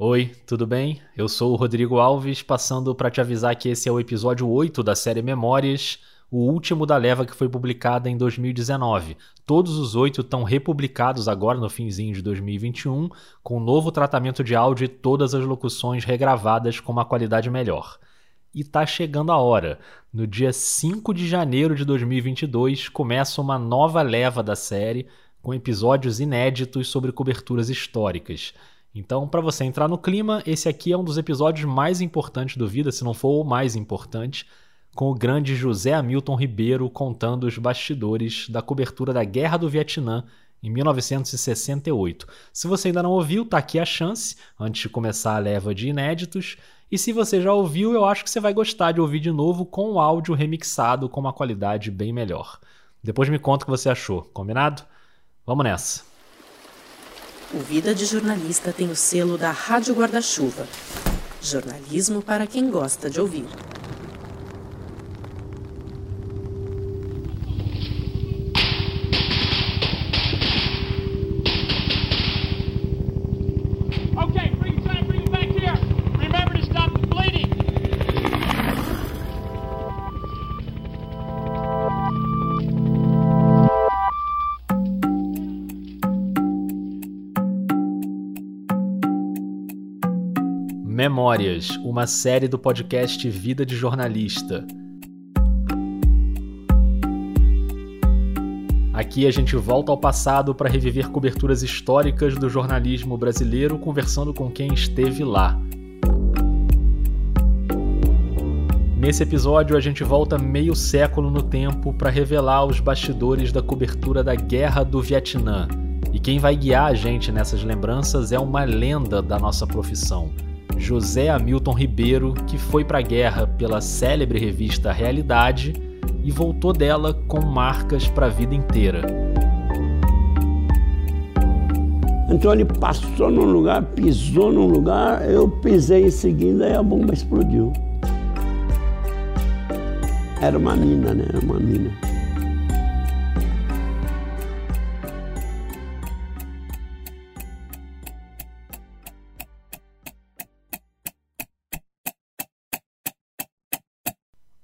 Oi, tudo bem? Eu sou o Rodrigo Alves, passando para te avisar que esse é o episódio 8 da série Memórias, o último da leva que foi publicada em 2019. Todos os oito estão republicados agora no finzinho de 2021, com novo tratamento de áudio e todas as locuções regravadas com uma qualidade melhor. E tá chegando a hora. No dia 5 de janeiro de 2022 começa uma nova leva da série, com episódios inéditos sobre coberturas históricas. Então, para você entrar no clima, esse aqui é um dos episódios mais importantes do Vida, se não for o mais importante, com o grande José Hamilton Ribeiro contando os bastidores da cobertura da Guerra do Vietnã em 1968. Se você ainda não ouviu, tá aqui a chance, antes de começar a leva de inéditos. E se você já ouviu, eu acho que você vai gostar de ouvir de novo com o áudio remixado com uma qualidade bem melhor. Depois me conta o que você achou, combinado? Vamos nessa! O Vida de Jornalista tem o selo da Rádio Guarda-Chuva. Jornalismo para quem gosta de ouvir. Memórias, uma série do podcast Vida de Jornalista. Aqui a gente volta ao passado para reviver coberturas históricas do jornalismo brasileiro, conversando com quem esteve lá. Nesse episódio, a gente volta meio século no tempo para revelar os bastidores da cobertura da Guerra do Vietnã. E quem vai guiar a gente nessas lembranças é uma lenda da nossa profissão. José Hamilton Ribeiro, que foi para a guerra pela célebre revista Realidade e voltou dela com marcas para a vida inteira. Então ele passou num lugar, pisou num lugar, eu pisei em seguida e a bomba explodiu. Era uma mina, né? Era uma mina.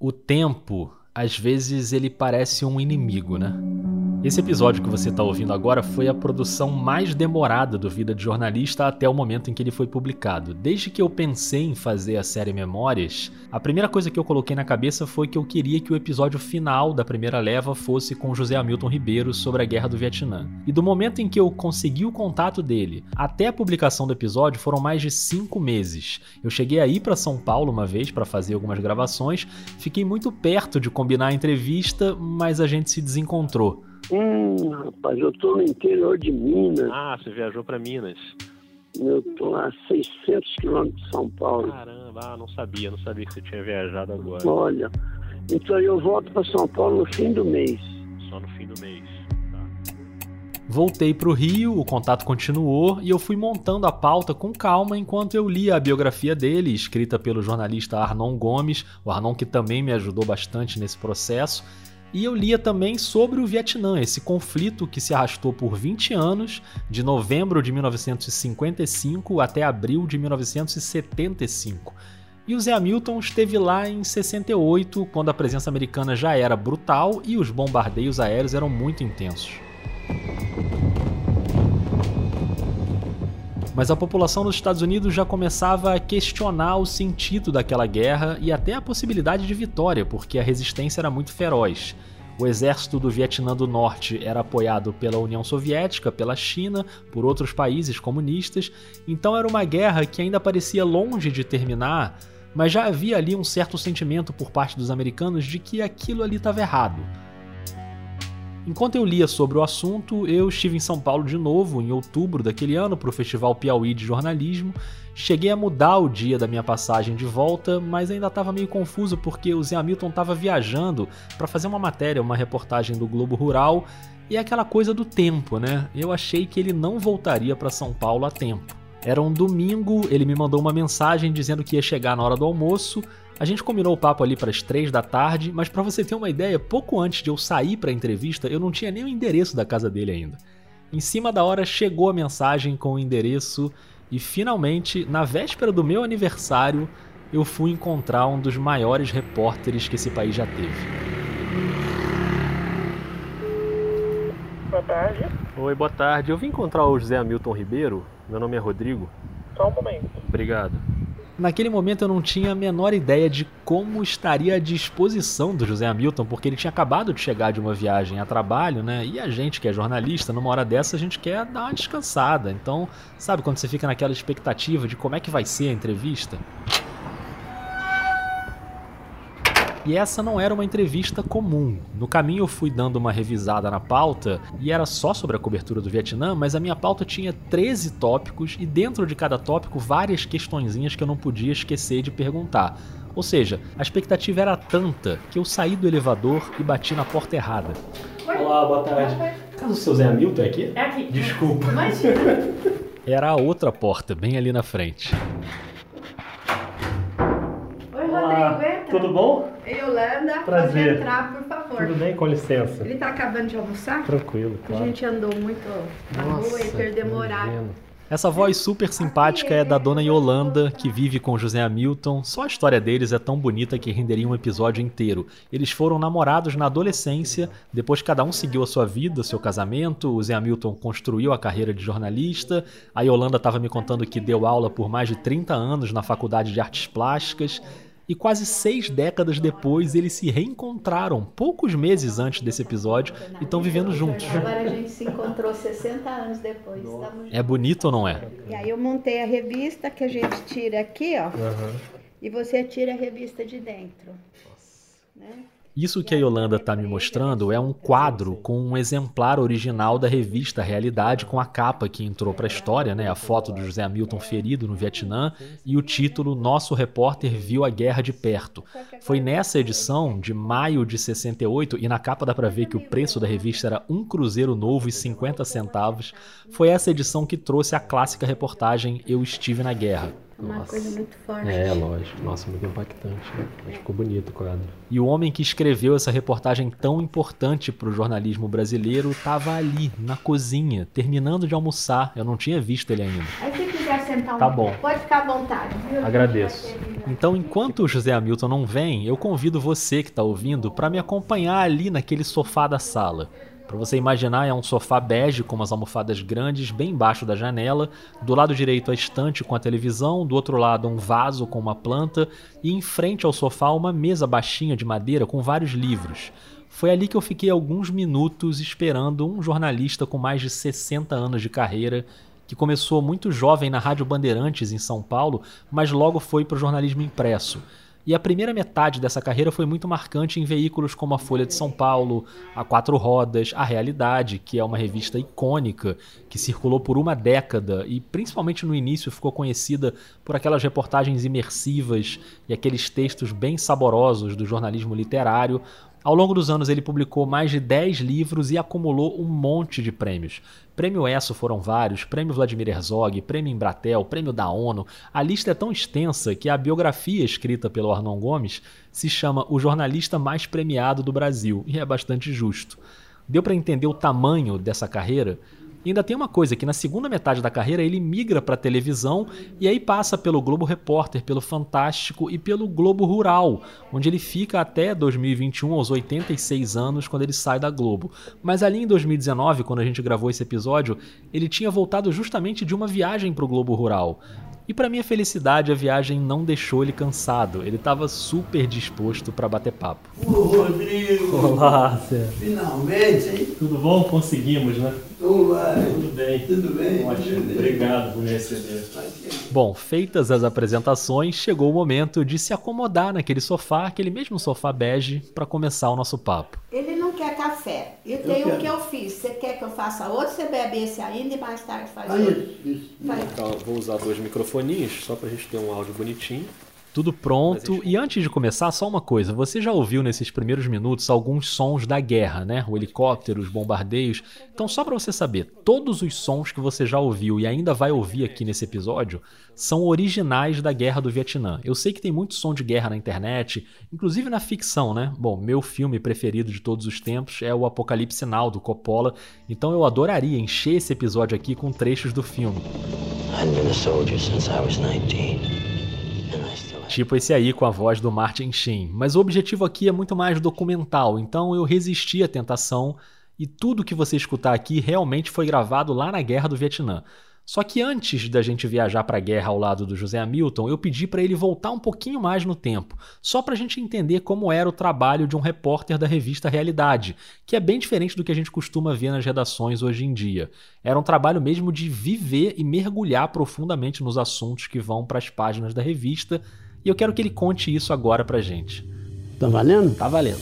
O tempo, às vezes, ele parece um inimigo, né? Esse episódio que você está ouvindo agora foi a produção mais demorada do Vida de Jornalista até o momento em que ele foi publicado. Desde que eu pensei em fazer a série Memórias, a primeira coisa que eu coloquei na cabeça foi que eu queria que o episódio final da primeira leva fosse com José Hamilton Ribeiro sobre a Guerra do Vietnã. E do momento em que eu consegui o contato dele até a publicação do episódio foram mais de cinco meses. Eu cheguei aí para São Paulo uma vez para fazer algumas gravações, fiquei muito perto de combinar a entrevista, mas a gente se desencontrou. Hum, rapaz, eu tô no interior de Minas. Ah, você viajou para Minas. Eu tô a 600 quilômetros de São Paulo. Caramba, ah, não sabia, não sabia que você tinha viajado agora. Olha, então eu volto para São Paulo no fim do mês. Só no fim do mês. Tá. Voltei para o Rio, o contato continuou e eu fui montando a pauta com calma enquanto eu lia a biografia dele, escrita pelo jornalista Arnon Gomes, o Arnon que também me ajudou bastante nesse processo e eu lia também sobre o Vietnã, esse conflito que se arrastou por 20 anos, de novembro de 1955 até abril de 1975. E o Zé Hamilton esteve lá em 68, quando a presença americana já era brutal e os bombardeios aéreos eram muito intensos. Mas a população dos Estados Unidos já começava a questionar o sentido daquela guerra e até a possibilidade de vitória, porque a resistência era muito feroz. O exército do Vietnã do Norte era apoiado pela União Soviética, pela China, por outros países comunistas, então era uma guerra que ainda parecia longe de terminar, mas já havia ali um certo sentimento por parte dos americanos de que aquilo ali estava errado. Enquanto eu lia sobre o assunto, eu estive em São Paulo de novo em outubro daquele ano para o Festival Piauí de Jornalismo. Cheguei a mudar o dia da minha passagem de volta, mas ainda estava meio confuso porque o Zé Hamilton estava viajando para fazer uma matéria, uma reportagem do Globo Rural e é aquela coisa do tempo, né? Eu achei que ele não voltaria para São Paulo a tempo. Era um domingo, ele me mandou uma mensagem dizendo que ia chegar na hora do almoço. A gente combinou o papo ali para as três da tarde, mas para você ter uma ideia, pouco antes de eu sair para a entrevista, eu não tinha nem o endereço da casa dele ainda. Em cima da hora chegou a mensagem com o endereço E finalmente, na véspera do meu aniversário, eu fui encontrar um dos maiores repórteres que esse país já teve. Boa tarde. Oi, boa tarde. Eu vim encontrar o José Hamilton Ribeiro. Meu nome é Rodrigo. Só um momento. Obrigado. Naquele momento eu não tinha a menor ideia de como estaria a disposição do José Hamilton, porque ele tinha acabado de chegar de uma viagem a trabalho, né? E a gente que é jornalista, numa hora dessa a gente quer dar uma descansada. Então, sabe quando você fica naquela expectativa de como é que vai ser a entrevista? E essa não era uma entrevista comum. No caminho eu fui dando uma revisada na pauta e era só sobre a cobertura do Vietnã, mas a minha pauta tinha 13 tópicos e dentro de cada tópico várias questõezinhas que eu não podia esquecer de perguntar. Ou seja, a expectativa era tanta que eu saí do elevador e bati na porta errada. Olá, boa tarde. Caso o seu Zé Hamilton é aqui? É aqui. Desculpa. Imagina. Era a outra porta, bem ali na frente. Oi, Olá, Rodrigo, entra. tudo bom? Yolanda, Prazer. pode entrar, por favor. Tudo bem, com licença. Ele tá acabando de almoçar? Tranquilo, A claro. gente andou muito na rua e perdemos horário. Essa voz super simpática é da dona Yolanda, que vive com José Hamilton. Só a história deles é tão bonita que renderia um episódio inteiro. Eles foram namorados na adolescência, depois cada um seguiu a sua vida, seu casamento. O Zé Hamilton construiu a carreira de jornalista. A Yolanda estava me contando que deu aula por mais de 30 anos na Faculdade de Artes Plásticas. E quase seis décadas depois, eles se reencontraram, poucos meses antes desse episódio, e estão vivendo juntos. Agora a gente se encontrou 60 anos depois. Estamos É bonito ou não é? E aí eu montei a revista que a gente tira aqui, ó. E você tira a revista de dentro. Né? Isso que a Yolanda está me mostrando é um quadro com um exemplar original da revista Realidade com a capa que entrou para a história, né? A foto do José Hamilton ferido no Vietnã e o título Nosso repórter viu a guerra de perto. Foi nessa edição de maio de 68 e na capa dá para ver que o preço da revista era um cruzeiro novo e 50 centavos. Foi essa edição que trouxe a clássica reportagem Eu estive na guerra. Uma Nossa. coisa muito forte. É, lógico. Nossa, muito impactante. né? Mas ficou bonito o quadro. E o homem que escreveu essa reportagem tão importante para o jornalismo brasileiro estava ali, na cozinha, terminando de almoçar. Eu não tinha visto ele ainda. Aí se quiser sentar um Tá bom. pode ficar à vontade. viu? Agradeço. Então, enquanto o José Hamilton não vem, eu convido você que está ouvindo para me acompanhar ali naquele sofá da sala. Para você imaginar, é um sofá bege com umas almofadas grandes bem embaixo da janela. Do lado direito, a estante com a televisão. Do outro lado, um vaso com uma planta. E em frente ao sofá, uma mesa baixinha de madeira com vários livros. Foi ali que eu fiquei alguns minutos esperando um jornalista com mais de 60 anos de carreira que começou muito jovem na Rádio Bandeirantes em São Paulo, mas logo foi para o jornalismo impresso. E a primeira metade dessa carreira foi muito marcante em veículos como a Folha de São Paulo, a Quatro Rodas, a Realidade, que é uma revista icônica que circulou por uma década e principalmente no início ficou conhecida por aquelas reportagens imersivas e aqueles textos bem saborosos do jornalismo literário. Ao longo dos anos ele publicou mais de 10 livros e acumulou um monte de prêmios. Prêmio ESSO foram vários, Prêmio Vladimir Herzog, Prêmio Embratel, Prêmio da ONU. A lista é tão extensa que a biografia escrita pelo Arnon Gomes se chama O Jornalista Mais Premiado do Brasil, e é bastante justo. Deu para entender o tamanho dessa carreira? E ainda tem uma coisa, que na segunda metade da carreira ele migra para televisão e aí passa pelo Globo Repórter, pelo Fantástico e pelo Globo Rural, onde ele fica até 2021, aos 86 anos, quando ele sai da Globo. Mas ali em 2019, quando a gente gravou esse episódio, ele tinha voltado justamente de uma viagem para o Globo Rural. E para minha felicidade, a viagem não deixou ele cansado. Ele estava super disposto para bater papo. Ô Rodrigo, Olá, Zé. finalmente, hein? Tudo bom? Conseguimos, né? Vai? Tudo bem. Tudo bem? Ótimo. Obrigado por me receber. Bom, feitas as apresentações, chegou o momento de se acomodar naquele sofá, aquele mesmo sofá bege, para começar o nosso papo. Ele não quer café. E tem quero. o que eu fiz. Você quer que eu faça outro? Você bebe esse ainda e mais tarde faz Ah, outro? isso, isso. Faz. Então, vou usar dois só pra gente ter um áudio bonitinho. Tudo pronto. E antes de começar, só uma coisa. Você já ouviu nesses primeiros minutos alguns sons da guerra, né? O helicóptero, os bombardeios. Então, só para você saber, todos os sons que você já ouviu e ainda vai ouvir aqui nesse episódio são originais da Guerra do Vietnã. Eu sei que tem muito som de guerra na internet, inclusive na ficção, né? Bom, meu filme preferido de todos os tempos é o Apocalipse Now do Coppola, então eu adoraria encher esse episódio aqui com trechos do filme. I've been a soldier since I was 19. Tipo esse aí com a voz do Martin Sheen. Mas o objetivo aqui é muito mais documental, então eu resisti à tentação e tudo que você escutar aqui realmente foi gravado lá na Guerra do Vietnã. Só que antes da gente viajar para a guerra ao lado do José Hamilton, eu pedi para ele voltar um pouquinho mais no tempo, só para a gente entender como era o trabalho de um repórter da revista Realidade, que é bem diferente do que a gente costuma ver nas redações hoje em dia. Era um trabalho mesmo de viver e mergulhar profundamente nos assuntos que vão para as páginas da revista e eu quero que ele conte isso agora pra gente. Tá valendo? Tá valendo.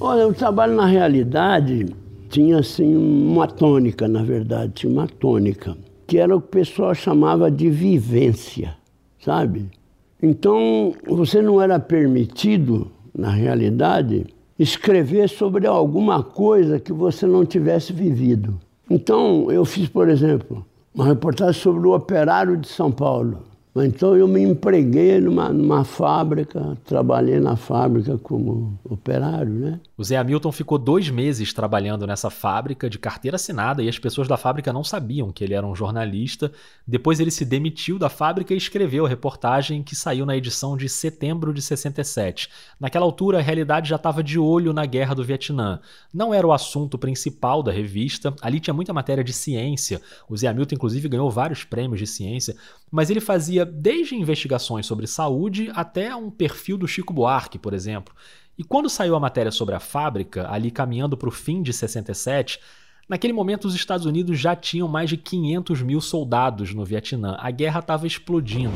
Olha, o trabalho na realidade tinha assim uma tônica, na verdade, tinha uma tônica, que era o que o pessoal chamava de vivência, sabe? Então, você não era permitido, na realidade, escrever sobre alguma coisa que você não tivesse vivido. Então, eu fiz, por exemplo, uma reportagem sobre o operário de São Paulo. Então eu me empreguei numa, numa fábrica, trabalhei na fábrica como operário, né? O Zé Hamilton ficou dois meses trabalhando nessa fábrica de carteira assinada e as pessoas da fábrica não sabiam que ele era um jornalista. Depois ele se demitiu da fábrica e escreveu a reportagem que saiu na edição de setembro de 67. Naquela altura, a realidade já estava de olho na guerra do Vietnã. Não era o assunto principal da revista, ali tinha muita matéria de ciência. O Zé Hamilton, inclusive, ganhou vários prêmios de ciência, mas ele fazia desde investigações sobre saúde até um perfil do Chico Buarque, por exemplo. E quando saiu a matéria sobre a fábrica, ali caminhando para o fim de 67, naquele momento os Estados Unidos já tinham mais de 500 mil soldados no Vietnã. A guerra estava explodindo.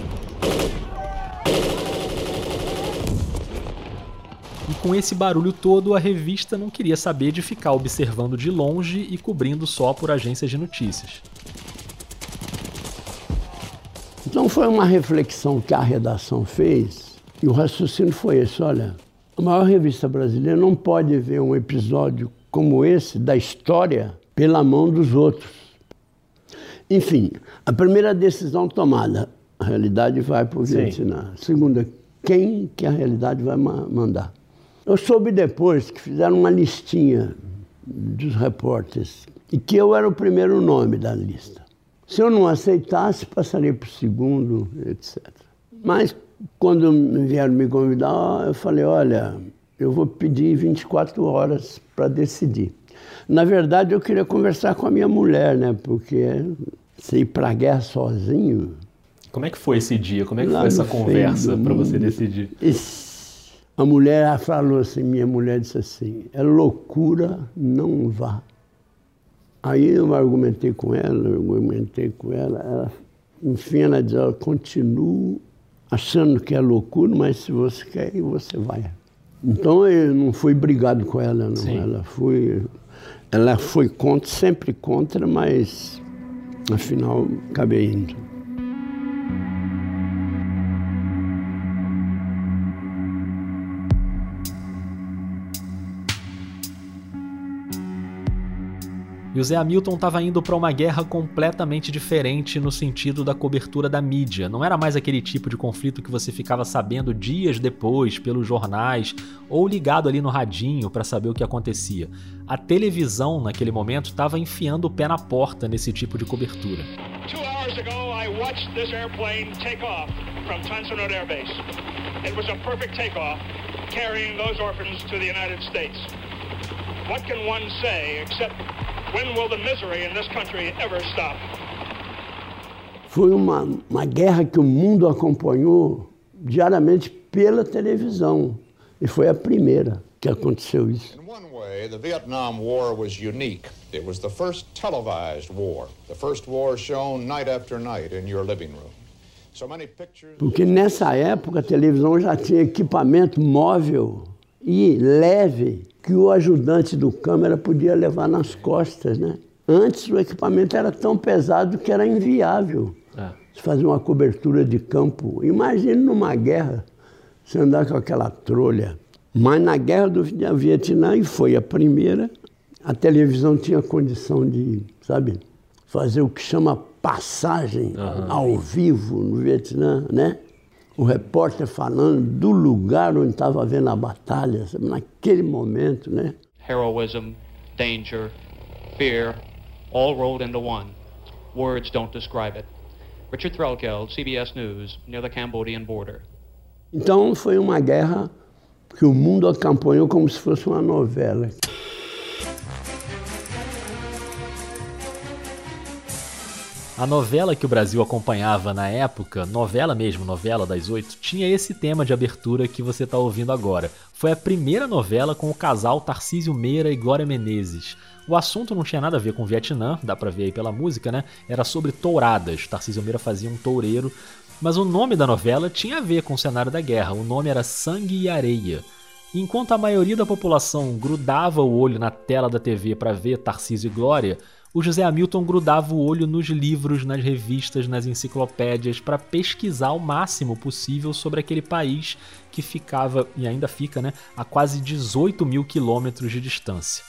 E com esse barulho todo, a revista não queria saber de ficar observando de longe e cobrindo só por agências de notícias. Então foi uma reflexão que a redação fez, e o raciocínio foi esse: olha, a maior revista brasileira não pode ver um episódio como esse da história pela mão dos outros. Enfim, a primeira decisão tomada, a realidade vai para o Vietnã. Segunda, quem que a realidade vai mandar? Eu soube depois que fizeram uma listinha dos repórteres e que eu era o primeiro nome da lista. Se eu não aceitasse, passaria para o segundo, etc. Mas quando vieram me convidar, eu falei: olha, eu vou pedir 24 horas para decidir. Na verdade, eu queria conversar com a minha mulher, né? Porque se ir para a guerra sozinho. Como é que foi esse dia? Como é que foi essa conversa para você decidir? A mulher falou assim: minha mulher disse assim, é loucura, não vá. Aí eu argumentei com ela, argumentei com ela, ela enfim, ela disse: continuo achando que é loucura, mas se você quer, você vai. Então eu não fui brigado com ela, não. Sim. Ela foi, ela foi contra, sempre contra, mas afinal acabei indo. E o Zé Hamilton estava indo para uma guerra completamente diferente no sentido da cobertura da mídia. Não era mais aquele tipo de conflito que você ficava sabendo dias depois pelos jornais ou ligado ali no radinho para saber o que acontecia. A televisão naquele momento estava enfiando o pé na porta nesse tipo de cobertura. What can one say except When will the misery in this country ever stop? Foi uma, uma guerra que o mundo acompanhou diariamente pela televisão. E foi a primeira que aconteceu isso. In one way, the Vietnam War was unique. It was the first televised war, the first war shown night after night in your living room. Porque nessa época a televisão já tinha equipamento móvel e leve que o ajudante do câmera podia levar nas costas, né? Antes o equipamento era tão pesado que era inviável. É. Você fazia uma cobertura de campo. Imagine numa guerra, você andar com aquela trolha. Mas na guerra do Vietnã, e foi a primeira, a televisão tinha condição de, sabe, fazer o que chama passagem uhum. ao vivo no Vietnã, né? O repórter falando do lugar onde estava vendo a batalha, naquele momento, né? Heroism, danger, fear, all rolled into one. Words don't describe it. Richard Threlkeld, CBS News, near the Cambodian border. Então foi uma guerra que o mundo acompanhou como se fosse uma novela. A novela que o Brasil acompanhava na época, novela mesmo, novela das oito, tinha esse tema de abertura que você está ouvindo agora. Foi a primeira novela com o casal Tarcísio Meira e Glória Menezes. O assunto não tinha nada a ver com o Vietnã, dá pra ver aí pela música, né? Era sobre touradas. Tarcísio Meira fazia um toureiro mas o nome da novela tinha a ver com o cenário da guerra. O nome era Sangue e Areia. enquanto a maioria da população grudava o olho na tela da TV para ver Tarcísio e Glória, o José Hamilton grudava o olho nos livros, nas revistas, nas enciclopédias para pesquisar o máximo possível sobre aquele país que ficava, e ainda fica, né, a quase 18 mil quilômetros de distância.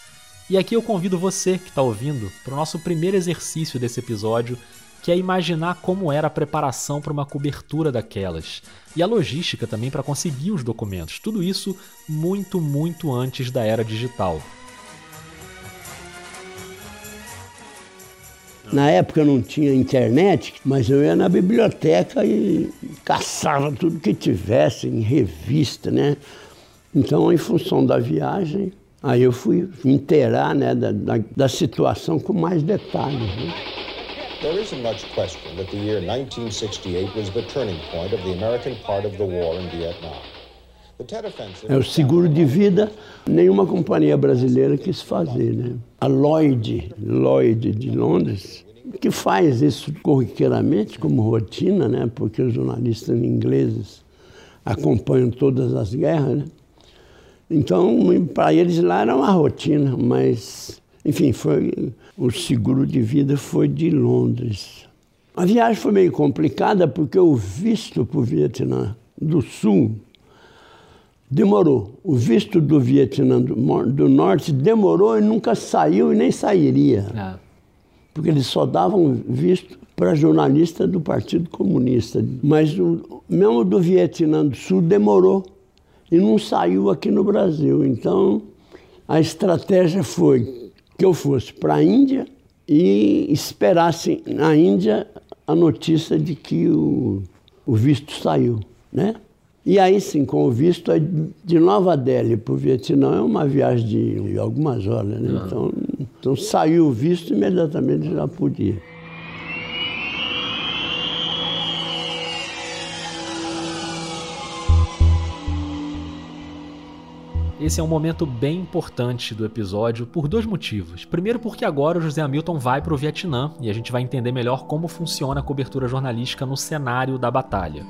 E aqui eu convido você que está ouvindo para o nosso primeiro exercício desse episódio que é imaginar como era a preparação para uma cobertura daquelas e a logística também para conseguir os documentos. Tudo isso muito, muito antes da era digital. Na época não tinha internet, mas eu ia na biblioteca e caçava tudo que tivesse em revista, né? Então, em função da viagem, aí eu fui inteirar né, da, da, da situação com mais detalhes. Né? There isn't much question that the year 1968 was the turning point of the American part of the war in Vietnam. É o seguro de vida, nenhuma companhia brasileira quis fazer, né? A Lloyd, Lloyd de Londres, que faz isso corriqueiramente como rotina, né? Porque os jornalistas ingleses acompanham todas as guerras, né? Então, para eles lá era uma rotina, mas, enfim, foi o seguro de vida foi de Londres. A viagem foi meio complicada porque o visto para o Vietnã do Sul demorou. O visto do Vietnã do, do Norte demorou e nunca saiu e nem sairia. É. Porque eles só davam visto para jornalista do Partido Comunista. Mas o, mesmo do Vietnã do Sul demorou e não saiu aqui no Brasil. Então a estratégia foi que eu fosse para a Índia e esperasse na Índia a notícia de que o, o visto saiu, né? E aí sim, com o visto de Nova Delhi para o Vietnã é uma viagem de algumas horas, né? Então, então saiu o visto imediatamente já podia. Esse é um momento bem importante do episódio por dois motivos. Primeiro, porque agora o José Hamilton vai para o Vietnã e a gente vai entender melhor como funciona a cobertura jornalística no cenário da batalha.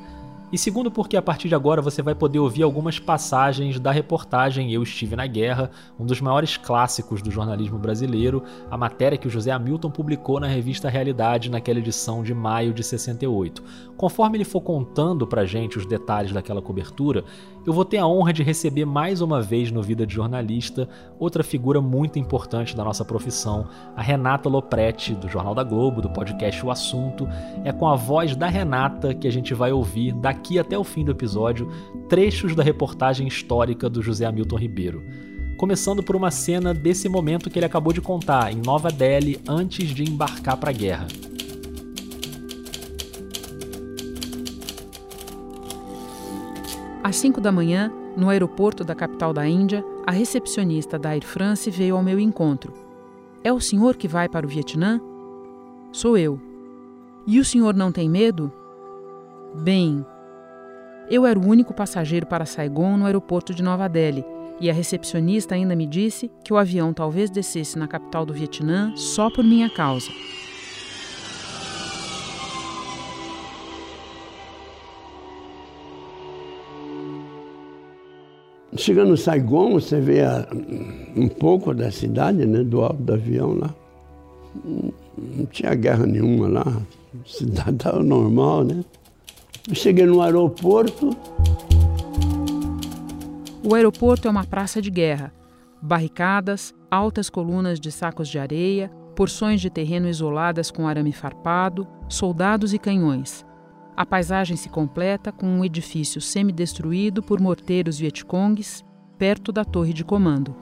E segundo, porque a partir de agora você vai poder ouvir algumas passagens da reportagem Eu Estive na Guerra, um dos maiores clássicos do jornalismo brasileiro, a matéria que o José Hamilton publicou na revista Realidade naquela edição de maio de 68. Conforme ele for contando pra gente os detalhes daquela cobertura, eu vou ter a honra de receber mais uma vez no Vida de Jornalista outra figura muito importante da nossa profissão, a Renata Lopretti, do Jornal da Globo, do podcast O Assunto. É com a voz da Renata que a gente vai ouvir daqui até o fim do episódio trechos da reportagem histórica do José Hamilton Ribeiro. Começando por uma cena desse momento que ele acabou de contar, em Nova Delhi, antes de embarcar para a guerra. Às 5 da manhã, no aeroporto da capital da Índia, a recepcionista da Air France veio ao meu encontro. É o senhor que vai para o Vietnã? Sou eu. E o senhor não tem medo? Bem, eu era o único passageiro para Saigon no aeroporto de Nova Delhi, e a recepcionista ainda me disse que o avião talvez descesse na capital do Vietnã só por minha causa. Chegando no Saigon, você vê a, um pouco da cidade, né, do alto do avião lá. Não tinha guerra nenhuma lá. A cidade estava normal, né? Eu cheguei no aeroporto. O aeroporto é uma praça de guerra. Barricadas, altas colunas de sacos de areia, porções de terreno isoladas com arame farpado, soldados e canhões. A paisagem se completa com um edifício semidestruído por morteiros vietcongues perto da torre de comando.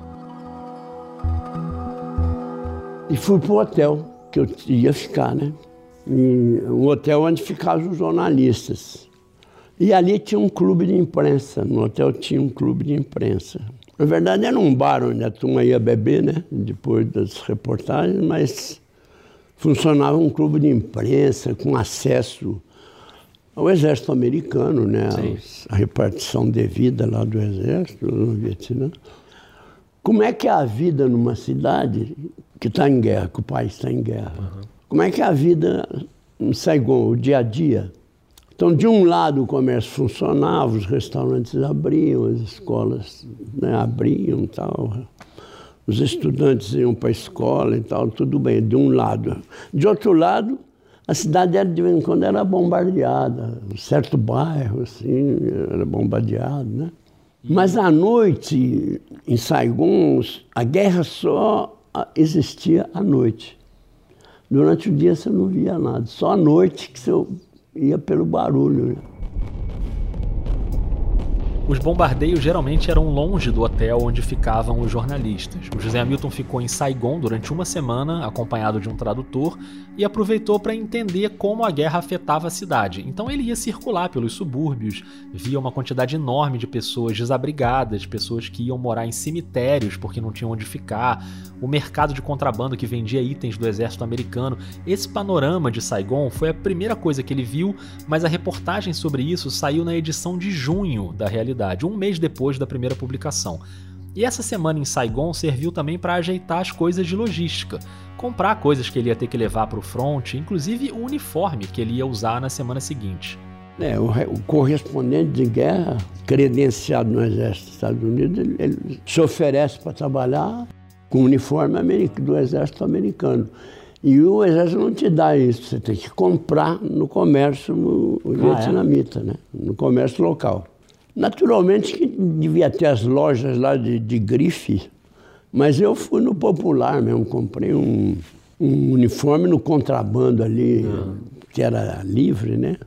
E fui para o hotel que eu ia ficar, né? E um hotel onde ficavam os jornalistas. E ali tinha um clube de imprensa. No hotel tinha um clube de imprensa. Na verdade, era um bar onde a turma ia beber, né? Depois das reportagens, mas funcionava um clube de imprensa com acesso ao exército americano, né? A repartição devida lá do exército no Vietnã. Como é que é a vida numa cidade que está em guerra, que o país está em guerra? Uhum. Como é que é a vida em Saigon, o dia a dia? Então, de um lado, o comércio funcionava, os restaurantes abriam, as escolas né, abriam tal. Os estudantes iam para a escola e tal, tudo bem, de um lado. De outro lado, a cidade era, de vez em quando era bombardeada, um certo bairro assim era bombardeado, né? Mas à noite, em Saigon, a guerra só existia à noite. Durante o dia você não via nada, só à noite que você ia pelo barulho. Os bombardeios geralmente eram longe do hotel onde ficavam os jornalistas. O José Hamilton ficou em Saigon durante uma semana, acompanhado de um tradutor, e aproveitou para entender como a guerra afetava a cidade. Então ele ia circular pelos subúrbios, via uma quantidade enorme de pessoas desabrigadas, pessoas que iam morar em cemitérios porque não tinham onde ficar, o mercado de contrabando que vendia itens do exército americano. Esse panorama de Saigon foi a primeira coisa que ele viu, mas a reportagem sobre isso saiu na edição de junho da realidade um mês depois da primeira publicação. E essa semana em Saigon serviu também para ajeitar as coisas de logística, comprar coisas que ele ia ter que levar para o front, inclusive o uniforme que ele ia usar na semana seguinte. É, o, o, correspondente de guerra, credenciado no Exército dos Estados Unidos, ele, ele se oferece para trabalhar com o uniforme do Exército americano. E o Exército não te dá isso, você tem que comprar no comércio no, ah, vietnamita, é? né? no comércio local. Naturalmente que devia ter as lojas lá de, de grife, mas eu fui no popular mesmo, comprei um, um uniforme no contrabando ali, que era livre, né?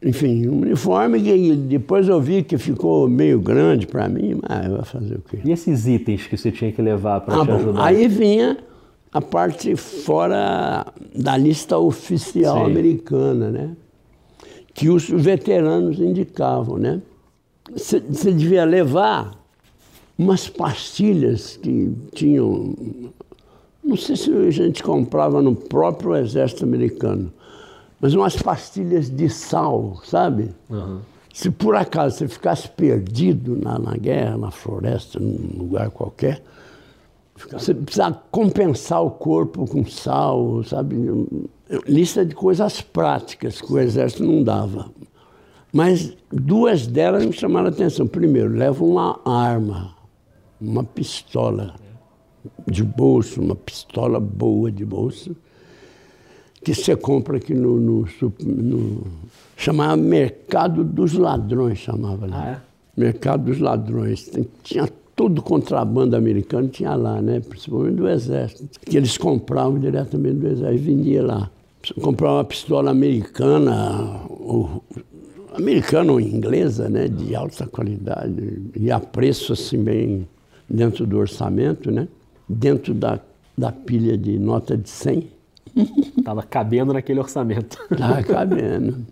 Enfim, um uniforme que depois eu vi que ficou meio grande para mim, mas eu vou fazer o quê? E esses itens que você tinha que levar para ah, te ajudar? Aí vinha a parte fora da lista oficial Sim. americana, né? Que os veteranos indicavam, né? Você devia levar umas pastilhas que tinham. Não sei se a gente comprava no próprio exército americano, mas umas pastilhas de sal, sabe? Uhum. Se por acaso você ficasse perdido na, na guerra, na floresta, num lugar qualquer, você precisa compensar o corpo com sal, sabe? Lista de coisas práticas que o exército não dava. Mas duas delas me chamaram a atenção. Primeiro, leva uma arma, uma pistola de bolso, uma pistola boa de bolso, que você compra aqui no, no, no chamava Mercado dos Ladrões, chamava lá. Ah, é? Mercado dos Ladrões. Tinha todo contrabando americano, tinha lá, né? Principalmente do Exército, que eles compravam diretamente do Exército e vendia lá. Comprar uma pistola americana, americana ou inglesa, né, de alta qualidade e a preço assim bem dentro do orçamento, né, dentro da, da pilha de nota de 100. Estava cabendo naquele orçamento. Estava cabendo.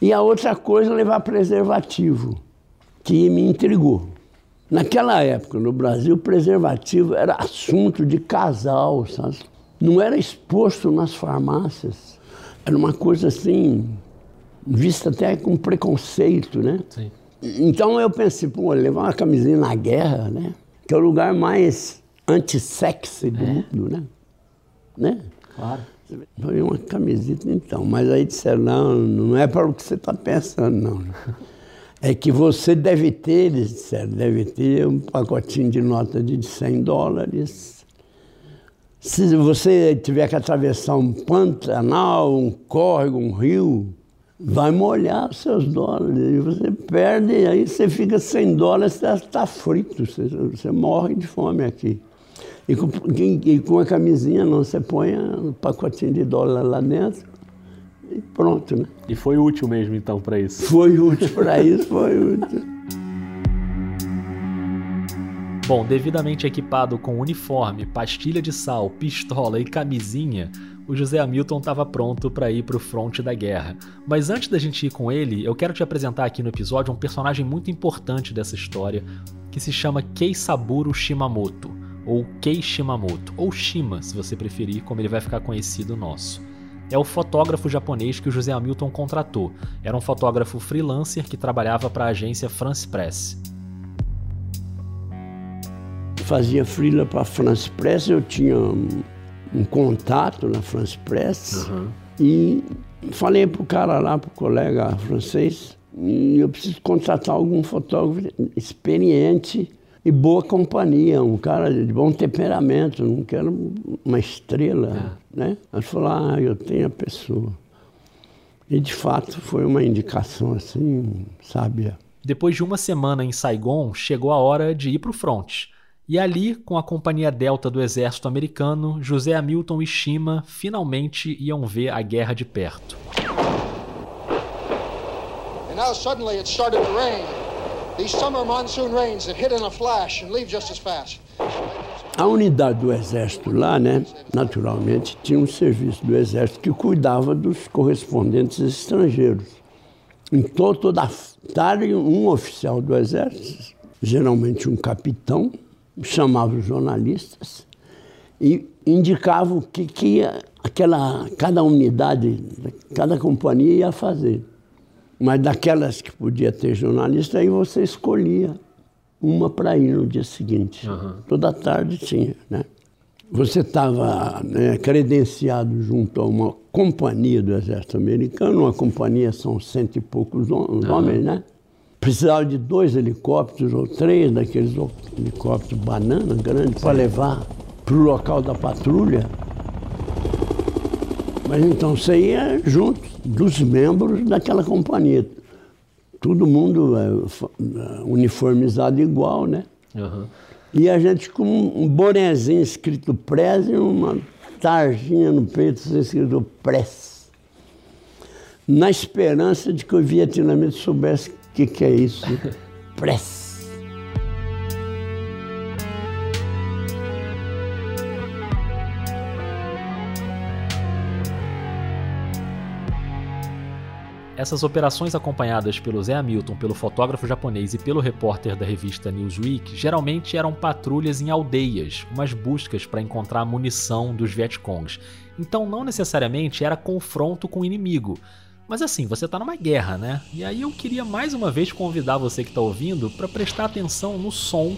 E a outra coisa, levar preservativo, que me intrigou. Naquela época, no Brasil, preservativo era assunto de casal, sabe? Não era exposto nas farmácias. Era uma coisa assim, vista até com preconceito, né? Sim. Então eu pensei, pô, levar uma camisinha na guerra, né? Que é o lugar mais anti-sexy do é. mundo, né? né? Claro. Foi uma camiseta então, mas aí disseram, não, não é para o que você está pensando, não. É que você deve ter, eles disseram, deve ter um pacotinho de nota de 100 dólares Se você tiver que atravessar um pantanal, um córrego, um rio, vai molhar os seus dólares. E você perde, e aí você fica sem dólares, você está frito, você, você, morre de fome aqui. E com, e com a camisinha não, você põe um pacotinho de dólar lá dentro e pronto, né? E foi útil mesmo então para isso? Foi útil para isso, foi útil. Bom, devidamente equipado com uniforme, pastilha de sal, pistola e camisinha, o José Hamilton estava pronto para ir para o fronte da guerra. Mas antes da gente ir com ele, eu quero te apresentar aqui no episódio um personagem muito importante dessa história, que se chama Keisaburo Shimamoto, ou Kei Shimamoto, ou Shima, se você preferir, como ele vai ficar conhecido nosso. É o fotógrafo japonês que o José Hamilton contratou. Era um fotógrafo freelancer que trabalhava para a agência France Press fazia freela para a France Press, eu tinha um, um, contato na France Press uhum. e falei para o cara lá, para o colega francês, e eu preciso contratar algum fotógrafo experiente e boa companhia, um cara de bom temperamento, não quero uma estrela, é. né? Ele falou, ah, eu tenho a pessoa. E de fato foi uma indicação assim, sábia. Depois de uma semana em Saigon, chegou a hora de ir para o front. E ali, com a Companhia Delta do Exército Americano, José Hamilton e Shima finalmente iam ver a guerra de perto. And now suddenly it started to rain. These summer monsoon rains that hit in a flash and leave just as fast. A unidade do exército lá, né, naturalmente, tinha um serviço do exército que cuidava dos correspondentes estrangeiros. Então, toda tarde, um oficial do exército, geralmente um capitão, chamava os jornalistas e indicava o que, que ia, aquela, cada unidade, cada companhia ia fazer. Mas daquelas que podia ter jornalista, aí você escolhia uma para ir no dia seguinte. Uhum. Toda tarde tinha, né? Você estava né, credenciado junto a uma companhia do Exército Americano, uma companhia são cento e poucos homens, uhum. né? Precisava de dois helicópteros ou três daqueles helicópteros banana grandes para levar para o local da patrulha. Mas então você ia junto dos membros daquela companhia. Todo mundo é, é uniformizado igual, né? Uhum. E a gente com um bonezinho escrito Press e uma tarjinha no peito escrito Press. Na esperança de que o vietnamita soubesse o que, que é isso? Press. Essas operações acompanhadas pelo Zé Hamilton, pelo fotógrafo japonês e pelo repórter da revista Newsweek geralmente eram patrulhas em aldeias, umas buscas para encontrar munição dos Vietcongs. Então não necessariamente era confronto com o inimigo, mas assim, você está numa guerra, né? E aí eu queria mais uma vez convidar você que está ouvindo para prestar atenção no som,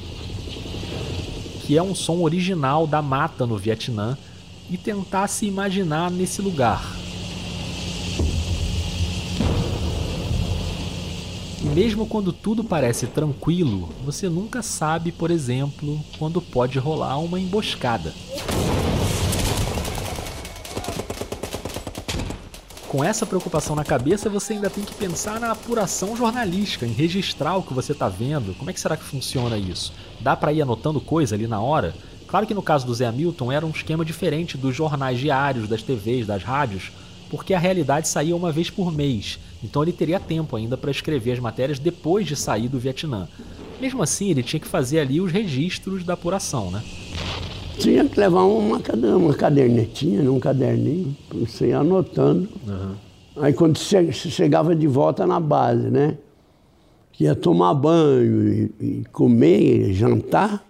que é um som original da mata no Vietnã, e tentar se imaginar nesse lugar. E mesmo quando tudo parece tranquilo, você nunca sabe, por exemplo, quando pode rolar uma emboscada. Com essa preocupação na cabeça, você ainda tem que pensar na apuração jornalística, em registrar o que você está vendo. Como é que será que funciona isso? Dá para ir anotando coisa ali na hora? Claro que no caso do Zé Hamilton era um esquema diferente dos jornais diários, das TVs, das rádios, porque a realidade saía uma vez por mês, então ele teria tempo ainda para escrever as matérias depois de sair do Vietnã. Mesmo assim, ele tinha que fazer ali os registros da apuração, né? Tinha que levar uma, uma cadernetinha, um caderninho, você ir anotando. Uhum. Aí quando você chegava de volta na base, né? Ia tomar banho e, e comer, jantar.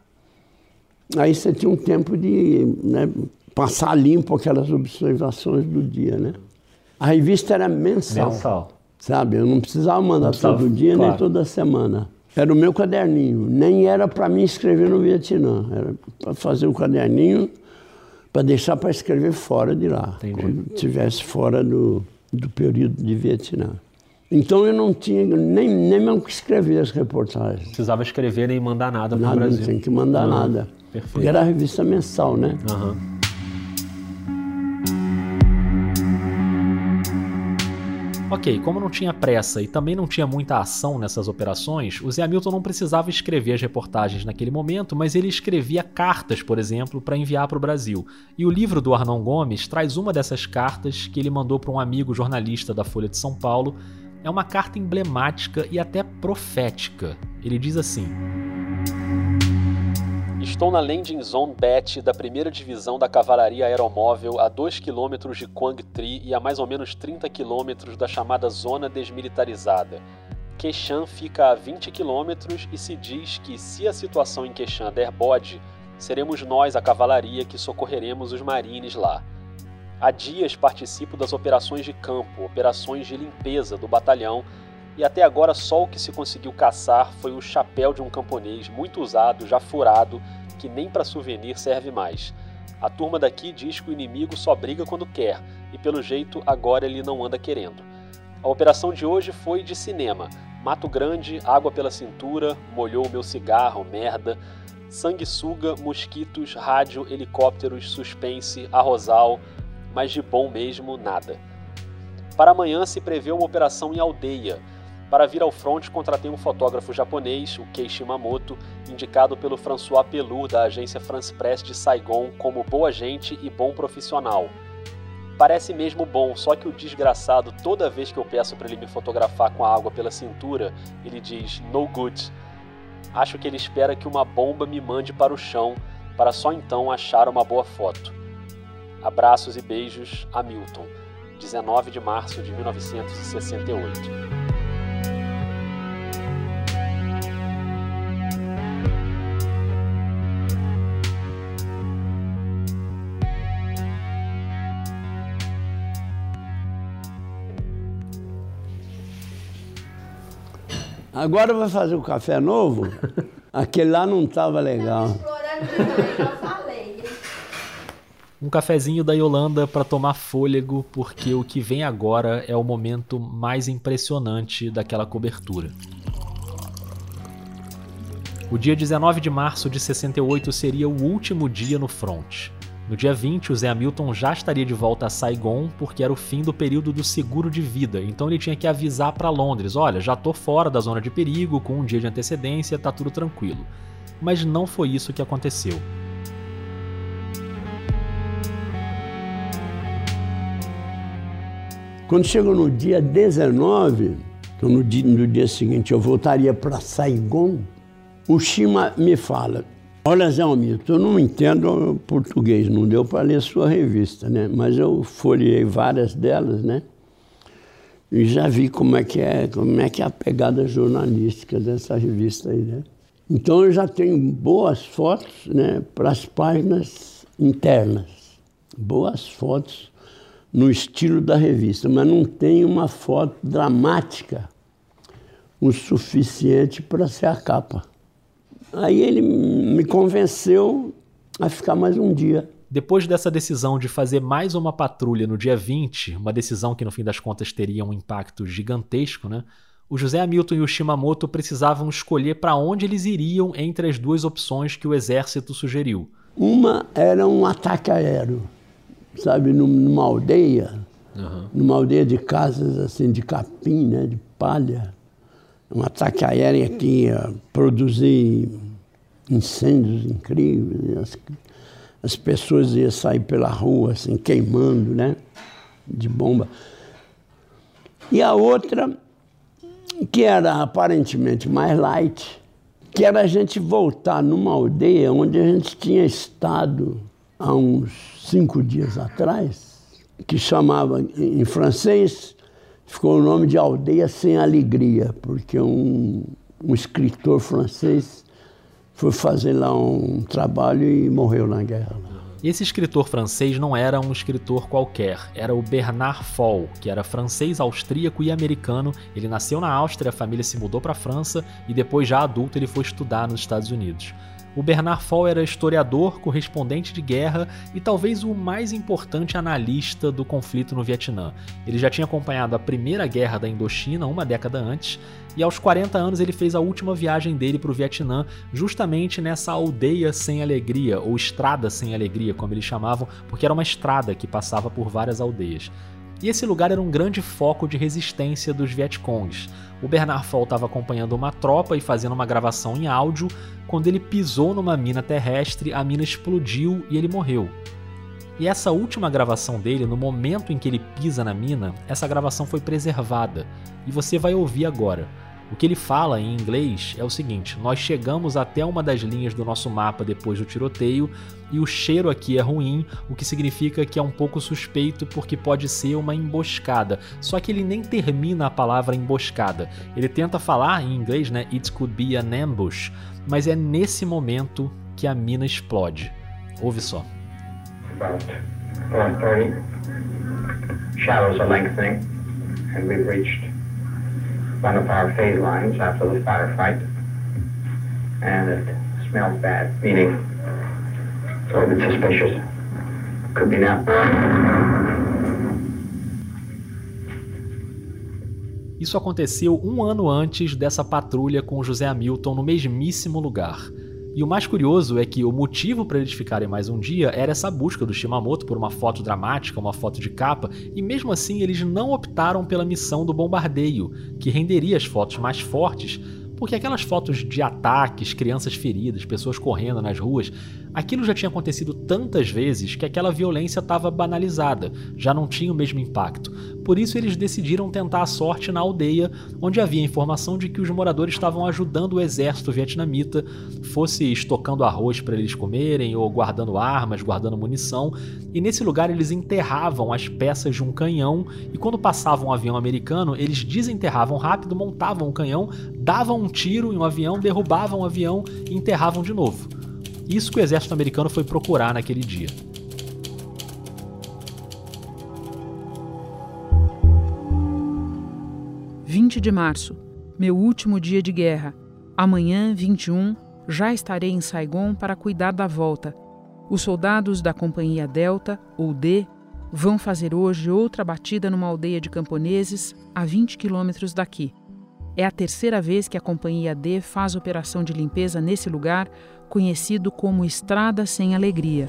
Aí você tinha um tempo de né, passar limpo aquelas observações do dia, né? A revista era mensal. Mensal. Sabe? Eu não precisava mandar não precisava, todo dia claro. nem toda semana. Era o meu caderninho. Nem era para mim escrever no Vietnã. Era para fazer o caderninho para deixar para escrever fora de lá. Entendi. Quando estivesse fora do, do período de Vietnã. Então eu não tinha nem, nem mesmo que escrever as reportagens. Precisava escrever nem mandar nada para o Brasil. Não tinha que mandar uhum. nada. Perfeito. Porque era a revista mensal, né? Ok, como não tinha pressa e também não tinha muita ação nessas operações, o Zé Hamilton não precisava escrever as reportagens naquele momento, mas ele escrevia cartas, por exemplo, para enviar para o Brasil. E o livro do Arnon Gomes traz uma dessas cartas que ele mandou para um amigo jornalista da Folha de São Paulo. É uma carta emblemática e até profética. Ele diz assim. Estou na landing zone BET da primeira divisão da Cavalaria Aeromóvel a 2 km de Quang Tri e a mais ou menos 30 km da chamada Zona Desmilitarizada. Quechan fica a 20 km e se diz que se a situação em Quechan der bode, seremos nós, a cavalaria, que socorreremos os marines lá. Há dias participo das operações de campo, operações de limpeza do batalhão, e até agora só o que se conseguiu caçar foi o chapéu de um camponês muito usado, já furado, que nem para souvenir serve mais. A turma daqui diz que o inimigo só briga quando quer, e pelo jeito agora ele não anda querendo. A operação de hoje foi de cinema. Mato Grande, água pela cintura, molhou o meu cigarro, merda. Sanguessuga, mosquitos, rádio, helicópteros, suspense, arrozal, mas de bom mesmo, nada. Para amanhã se prevê uma operação em aldeia, para vir ao front, contratei um fotógrafo japonês, o Kei Shimamoto, indicado pelo François Pelou da agência France Press de Saigon como boa gente e bom profissional. Parece mesmo bom, só que o desgraçado, toda vez que eu peço para ele me fotografar com a água pela cintura, ele diz no good. Acho que ele espera que uma bomba me mande para o chão, para só então achar uma boa foto. Abraços e beijos, Hamilton. 19 de março de 1968. Agora vai fazer o café novo? Aquele lá não estava legal. Um cafezinho da Yolanda para tomar fôlego, porque o que vem agora é o momento mais impressionante daquela cobertura. O dia 19 de março de 68 seria o último dia no front. No dia 20, o Zé Hamilton já estaria de volta a Saigon porque era o fim do período do seguro de vida, então ele tinha que avisar para Londres: olha, já tô fora da zona de perigo, com um dia de antecedência, tá tudo tranquilo. Mas não foi isso que aconteceu. Quando chegou no dia 19, então no dia, no dia seguinte eu voltaria para Saigon, o Shima me fala: Olha, Zé Almito, eu não entendo português, não deu para ler sua revista, né? Mas eu folhei várias delas, né? E já vi como é que é, como é que é a pegada jornalística dessa revista aí, né? Então eu já tenho boas fotos, né, para as páginas internas. Boas fotos no estilo da revista, mas não tem uma foto dramática o suficiente para ser a capa. Aí ele me convenceu a ficar mais um dia. Depois dessa decisão de fazer mais uma patrulha no dia 20, uma decisão que no fim das contas teria um impacto gigantesco, né? O José Hamilton e o Shimamoto precisavam escolher para onde eles iriam entre as duas opções que o exército sugeriu. Uma era um ataque aéreo, sabe, numa aldeia, uhum. numa aldeia de casas assim de capim, né, de palha um ataque aéreo que ia produzir incêndios incríveis. As, as pessoas iam sair pela rua assim, queimando, né? De bomba. E a outra, que era aparentemente mais light, que era a gente voltar numa aldeia onde a gente tinha estado há uns cinco dias atrás, que chamava em francês ficou o nome de Aldeia Sem Alegria, porque um, um escritor francês foi fazer lá um trabalho e morreu na guerra. Esse escritor francês não era um escritor qualquer, era o Bernard Fall, que era francês, austríaco e americano. Ele nasceu na Áustria, a família se mudou para a França e depois, já adulto, ele foi estudar nos Estados Unidos. O Bernard Fall era historiador, correspondente de guerra e talvez o mais importante analista do conflito no Vietnã. Ele já tinha acompanhado a primeira guerra da Indochina uma década antes, e aos 40 anos ele fez a última viagem dele para o Vietnã, justamente nessa aldeia sem alegria, ou estrada sem alegria, como eles chamavam, porque era uma estrada que passava por várias aldeias. E esse lugar era um grande foco de resistência dos Vietcongs. O Bernard Fall estava acompanhando uma tropa e fazendo uma gravação em áudio. Quando ele pisou numa mina terrestre, a mina explodiu e ele morreu. E essa última gravação dele, no momento em que ele pisa na mina, essa gravação foi preservada. E você vai ouvir agora. O que ele fala em inglês é o seguinte: nós chegamos até uma das linhas do nosso mapa depois do tiroteio e o cheiro aqui é ruim, o que significa que é um pouco suspeito porque pode ser uma emboscada. Só que ele nem termina a palavra emboscada. Ele tenta falar em inglês, né? It could be an ambush, mas é nesse momento que a mina explode. Ouve só. About 4:30, shadows are lengthening, and we've reached one of our phase lines after the firefight, and it smells bad, meaning it's a little bit suspicious. Could be now. Isso aconteceu um ano antes dessa patrulha com José Hamilton no mesmíssimo lugar. E o mais curioso é que o motivo para eles ficarem mais um dia era essa busca do Shimamoto por uma foto dramática, uma foto de capa, e mesmo assim eles não optaram pela missão do bombardeio, que renderia as fotos mais fortes, porque aquelas fotos de ataques, crianças feridas, pessoas correndo nas ruas, aquilo já tinha acontecido tantas vezes que aquela violência estava banalizada, já não tinha o mesmo impacto. Por isso eles decidiram tentar a sorte na aldeia, onde havia informação de que os moradores estavam ajudando o exército vietnamita, fosse estocando arroz para eles comerem ou guardando armas, guardando munição, e nesse lugar eles enterravam as peças de um canhão e quando passava um avião americano, eles desenterravam rápido, montavam o um canhão, davam um tiro em um avião, derrubavam o avião e enterravam de novo. Isso que o exército americano foi procurar naquele dia. ...20 de março, meu último dia de guerra. Amanhã, 21, já estarei em Saigon para cuidar da volta. Os soldados da Companhia Delta, ou D, vão fazer hoje outra batida numa aldeia de camponeses a 20 quilômetros daqui. É a terceira vez que a Companhia D faz operação de limpeza nesse lugar, conhecido como Estrada Sem Alegria.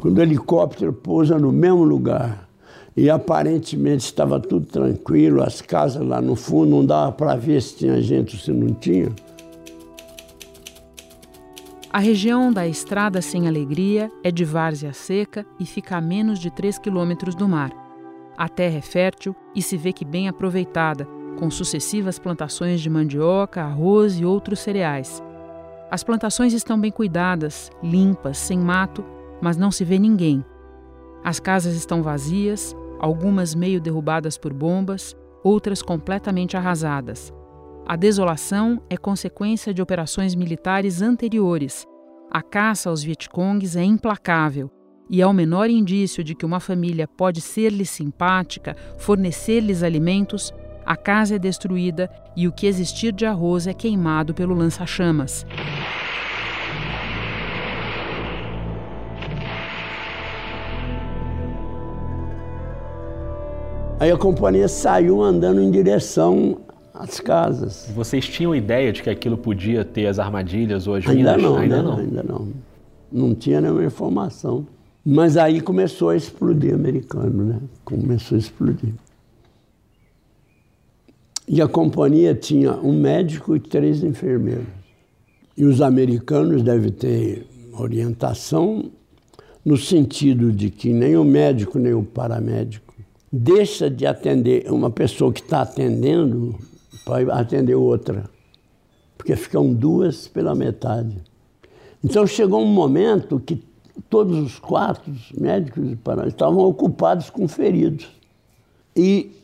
Quando o helicóptero pousa no mesmo lugar e aparentemente estava tudo tranquilo, as casas lá no fundo não dava para ver se tinha gente ou se não tinha. A região da Estrada Sem Alegria é de várzea seca e fica a menos de 3 quilômetros do mar. A terra é fértil e se vê que bem aproveitada, com sucessivas plantações de mandioca, arroz e outros cereais. As plantações estão bem cuidadas, limpas, sem mato, mas não se vê ninguém. As casas estão vazias, algumas meio derrubadas por bombas, outras completamente arrasadas. A desolação é consequência de operações militares anteriores. A caça aos Vietcongues é implacável e ao menor indício de que uma família pode ser-lhes simpática, fornecer-lhes alimentos, a casa é destruída e o que existir de arroz é queimado pelo lança-chamas. Aí a companhia saiu andando em direção às casas. Vocês tinham ideia de que aquilo podia ter as armadilhas ou as ainda minas? Não, ainda né? não. Ainda não. Não tinha nenhuma informação. Mas aí começou a explodir americano, né? Começou a explodir. E a companhia tinha um médico e três enfermeiros. E os americanos devem ter orientação no sentido de que nem o médico nem o paramédico deixa de atender uma pessoa que está atendendo para atender outra, porque ficam duas pela metade. Então chegou um momento que todos os quartos médicos estavam ocupados com feridos. E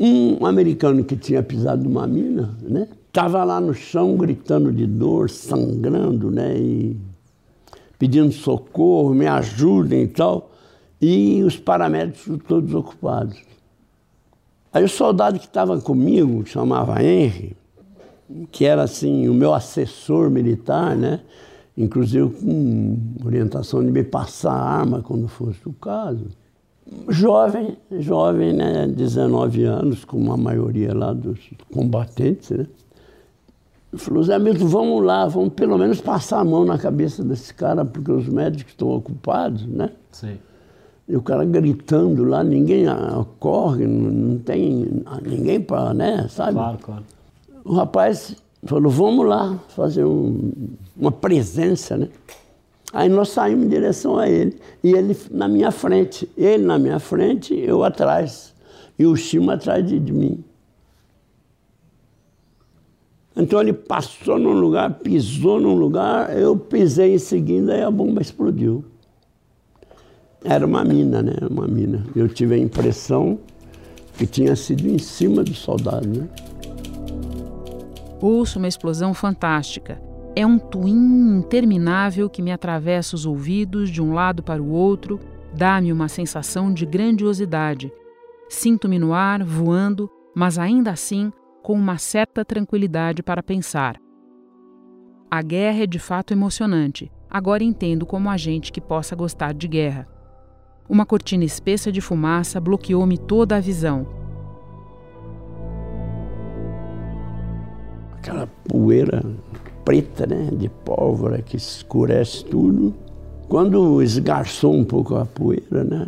um americano que tinha pisado numa mina, né, estava lá no chão gritando de dor, sangrando, né, e pedindo socorro, me ajudem e tal, e os paramédicos todos ocupados. Aí o soldado que estava comigo, que chamava Henry, que era assim o meu assessor militar, né, inclusive com orientação de me passar a arma quando fosse o caso. Jovem, jovem, né, 19 anos, como a maioria lá dos combatentes, né? Falou, Zé Milton, vamos lá, vamos pelo menos passar a mão na cabeça desse cara, porque os médicos estão ocupados, né? Sim. E o cara gritando lá, ninguém corre, não tem ninguém para, né, sabe? Claro, claro. O rapaz falou, vamos lá fazer um, uma presença, né? Aí nós saímos em direção a ele. E ele na minha frente. Ele na minha frente, eu atrás. E o Chima atrás de, de mim. Então ele passou num lugar, pisou num lugar, eu pisei em seguida e a bomba explodiu. Era uma mina, né? Uma mina. Eu tive a impressão que tinha sido em cima do soldado, né? Ouço uma explosão fantástica. É um twin interminável que me atravessa os ouvidos de um lado para o outro, dá-me uma sensação de grandiosidade. Sinto-me no ar, voando, mas ainda assim com uma certa tranquilidade para pensar. A guerra é de fato emocionante. Agora entendo como a gente que possa gostar de guerra. Uma cortina espessa de fumaça bloqueou-me toda a visão. Aquela poeira preta, né, de pólvora que escurece tudo. Quando esgarçou um pouco a poeira, né,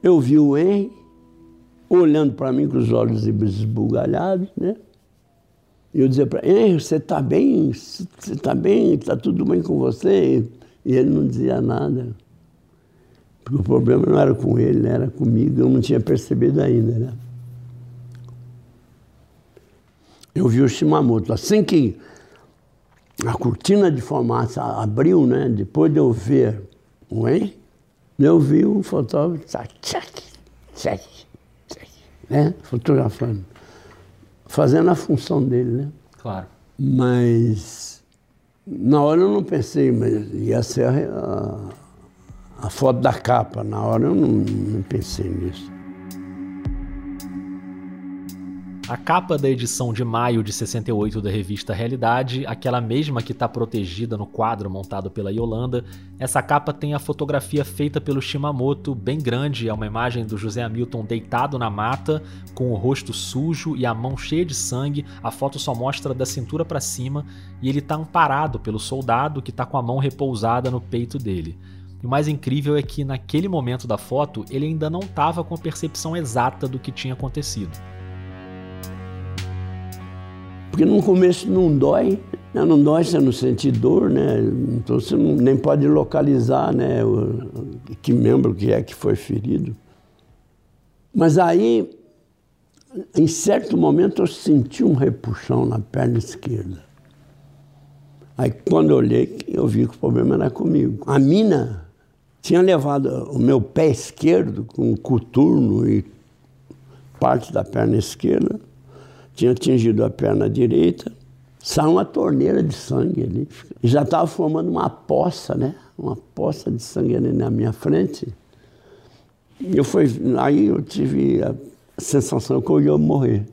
eu vi o Henry olhando para mim com os olhos esbugalhados, né? E eu dizia para ele, você está bem? Você está bem? Está tudo bem com você? E ele não dizia nada. Porque o problema não era com ele, era comigo, eu não tinha percebido ainda, né? Eu vi o Shimamoto. Assim que a cortina de fumaça abriu, né? Depois de eu ver o hein? Eu vi o fotógrafo, tchac, tchac, né? fotografando, fazendo a função dele. Né? Claro. Mas na hora eu não pensei, mas ia ser a, a, a foto da capa. Na hora eu não, não pensei nisso. A capa da edição de maio de 68 da revista Realidade, aquela mesma que está protegida no quadro montado pela Yolanda, essa capa tem a fotografia feita pelo Shimamoto, bem grande, é uma imagem do José Hamilton deitado na mata, com o rosto sujo e a mão cheia de sangue. A foto só mostra da cintura para cima e ele está amparado pelo soldado que está com a mão repousada no peito dele. O mais incrível é que naquele momento da foto ele ainda não estava com a percepção exata do que tinha acontecido. Porque no começo não dói, né? não dói você não sentir dor, né? Então você não, nem pode localizar né? O, que membro que é que foi ferido. Mas aí, em certo momento, eu senti um repuxão na perna esquerda. Aí quando eu olhei, eu vi que o problema era comigo. A mina tinha levado o meu pé esquerdo com o coturno e parte da perna esquerda tinha atingido a perna direita, saiu uma torneira de sangue ali. E já estava formando uma poça, né? Uma poça de sangue ali na minha frente. Eu fui, aí eu tive a sensação que eu ia morrer.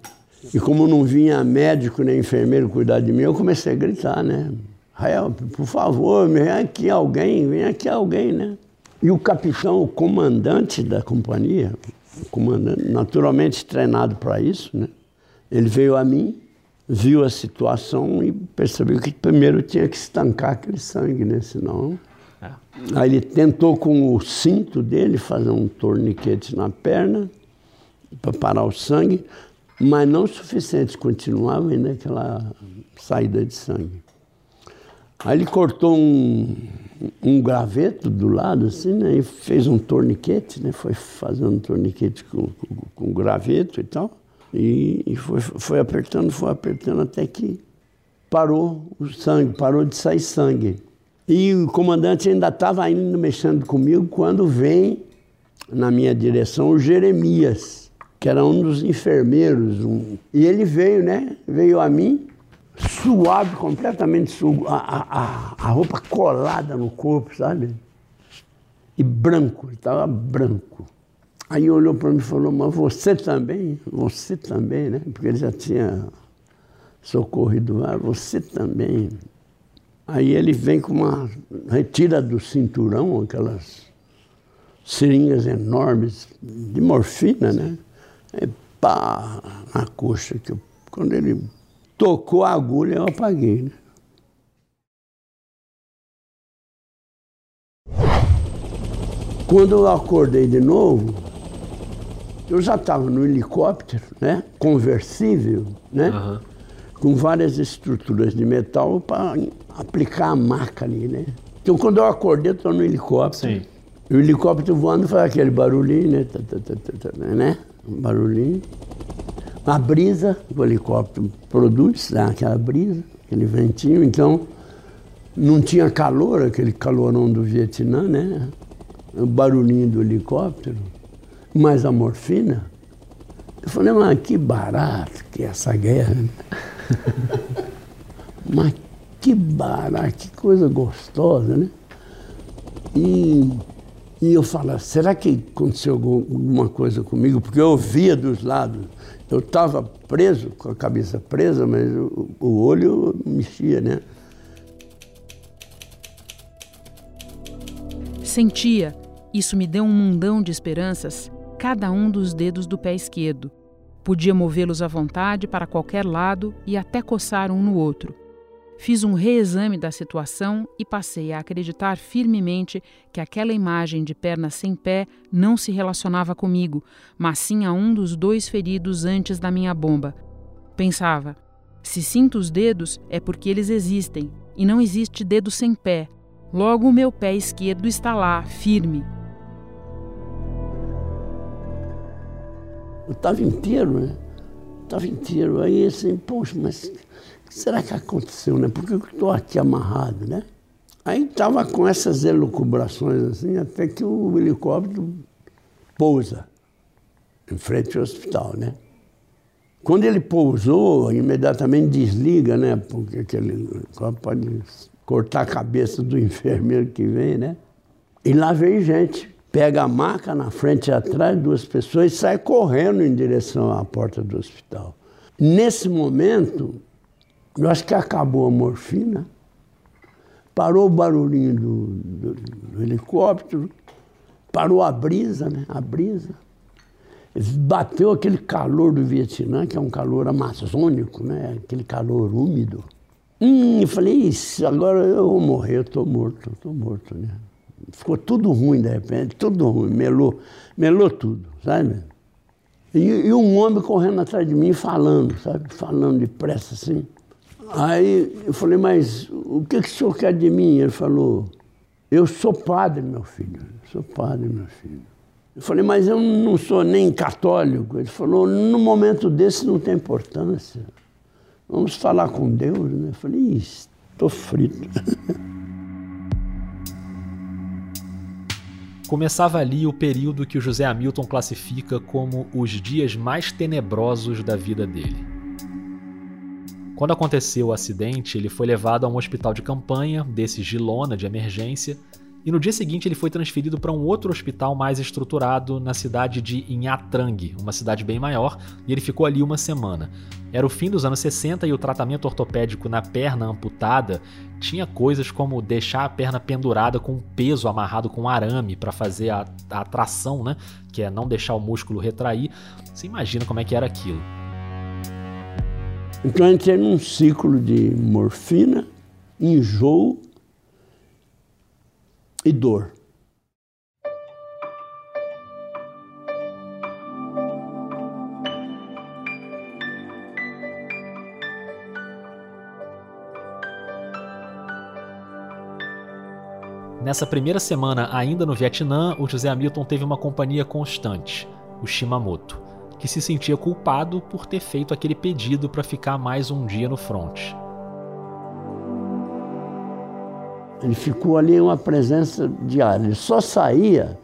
E como não vinha médico nem enfermeiro cuidar de mim, eu comecei a gritar, né? Help, por favor, vem aqui alguém, vem aqui alguém, né? E o capitão, o comandante da companhia, comandante, naturalmente treinado para isso, né? Ele veio a mim, viu a situação e percebeu que primeiro tinha que estancar aquele sangue, né? Senão. É. Aí ele tentou com o cinto dele fazer um torniquete na perna para parar o sangue, mas não o suficiente, continuava ainda aquela saída de sangue. Aí ele cortou um, um graveto do lado, assim, né? E fez um torniquete, né? Foi fazendo um torniquete com, com, com graveto e tal. E, e foi, foi apertando, foi apertando até que parou o sangue, parou de sair sangue. E o comandante ainda estava indo mexendo comigo quando vem na minha direção o Jeremias, que era um dos enfermeiros. Um, e ele veio, né? Veio a mim, suado, completamente suado, a, a, a roupa colada no corpo, sabe? E branco, ele estava branco. Aí olhou para mim e falou, mas você também? Você também, né? Porque ele já tinha socorrido lá, você também. Aí ele vem com uma. retira do cinturão aquelas seringas enormes de morfina, né? E pá, na coxa. Que eu, quando ele tocou a agulha, eu apaguei, né? Quando eu acordei de novo, eu já estava no helicóptero, né? Conversível, né? Uhum. Com várias estruturas de metal para aplicar a maca ali, né? Então quando eu acordei, eu estou no helicóptero. Sim. E o helicóptero voando faz aquele barulhinho, né? Tá, tá, tá, né? Um barulhinho. A brisa, o helicóptero produz, dá aquela brisa, aquele ventinho, então não tinha calor, aquele calorão do Vietnã, né? O barulhinho do helicóptero, mais a morfina. Eu falei, mas que barato que é essa guerra. Mas que barato, que coisa gostosa, né? E, e eu falo, será que aconteceu alguma coisa comigo? Porque eu via dos lados. Eu estava preso, com a cabeça presa, mas o, o olho mexia, né? Sentia, isso me deu um mundão de esperanças, cada um dos dedos do pé esquerdo. Podia movê-los à vontade para qualquer lado e até coçar um no outro. Fiz um reexame da situação e passei a acreditar firmemente que aquela imagem de perna sem pé não se relacionava comigo, mas sim a um dos dois feridos antes da minha bomba. Pensava: se sinto os dedos é porque eles existem, e não existe dedo sem pé, Logo, o meu pé esquerdo está lá, firme. Eu estava inteiro, né? Estava inteiro. Aí, assim, poxa, mas o que será que aconteceu, né? Por que eu estou aqui amarrado, né? Aí estava com essas elucubrações, assim, até que o helicóptero pousa em frente ao hospital, né? Quando ele pousou, imediatamente desliga, né? Porque aquele helicóptero pode cortar a cabeça do enfermeiro que vem, né? E lá vem gente, pega a maca na frente e atrás, duas pessoas, e sai correndo em direção à porta do hospital. Nesse momento, eu acho que acabou a morfina, parou o barulhinho do, do, do helicóptero, parou a brisa, né? A brisa. Bateu aquele calor do Vietnã, que é um calor amazônico, né? Aquele calor úmido. Hum, eu falei, isso, agora eu vou morrer, eu estou morto, estou morto, né? Ficou tudo ruim de repente, tudo ruim, melou, melou tudo, sabe? E, e um homem correndo atrás de mim falando, sabe? Falando depressa assim. Aí eu falei, mas o que, que o senhor quer de mim? Ele falou, eu sou padre, meu filho, sou padre, meu filho. Eu falei, mas eu não sou nem católico. Ele falou, no momento desse não tem importância. Vamos falar com Deus, né? Eu falei, estou frito. Começava ali o período que o José Hamilton classifica como os dias mais tenebrosos da vida dele. Quando aconteceu o acidente, ele foi levado a um hospital de campanha, desses de lona, de emergência, e no dia seguinte ele foi transferido para um outro hospital mais estruturado na cidade de Inhatrang, uma cidade bem maior, e ele ficou ali uma semana. Era o fim dos anos 60 e o tratamento ortopédico na perna amputada tinha coisas como deixar a perna pendurada com um peso amarrado com arame para fazer a, a tração, né? Que é não deixar o músculo retrair. Você imagina como é que era aquilo. Então eu entrei num ciclo de morfina, enjoo e dor. Nessa primeira semana, ainda no Vietnã, o José Hamilton teve uma companhia constante, o Shimamoto, que se sentia culpado por ter feito aquele pedido para ficar mais um dia no fronte. Ele ficou ali uma presença diária. Ele só saía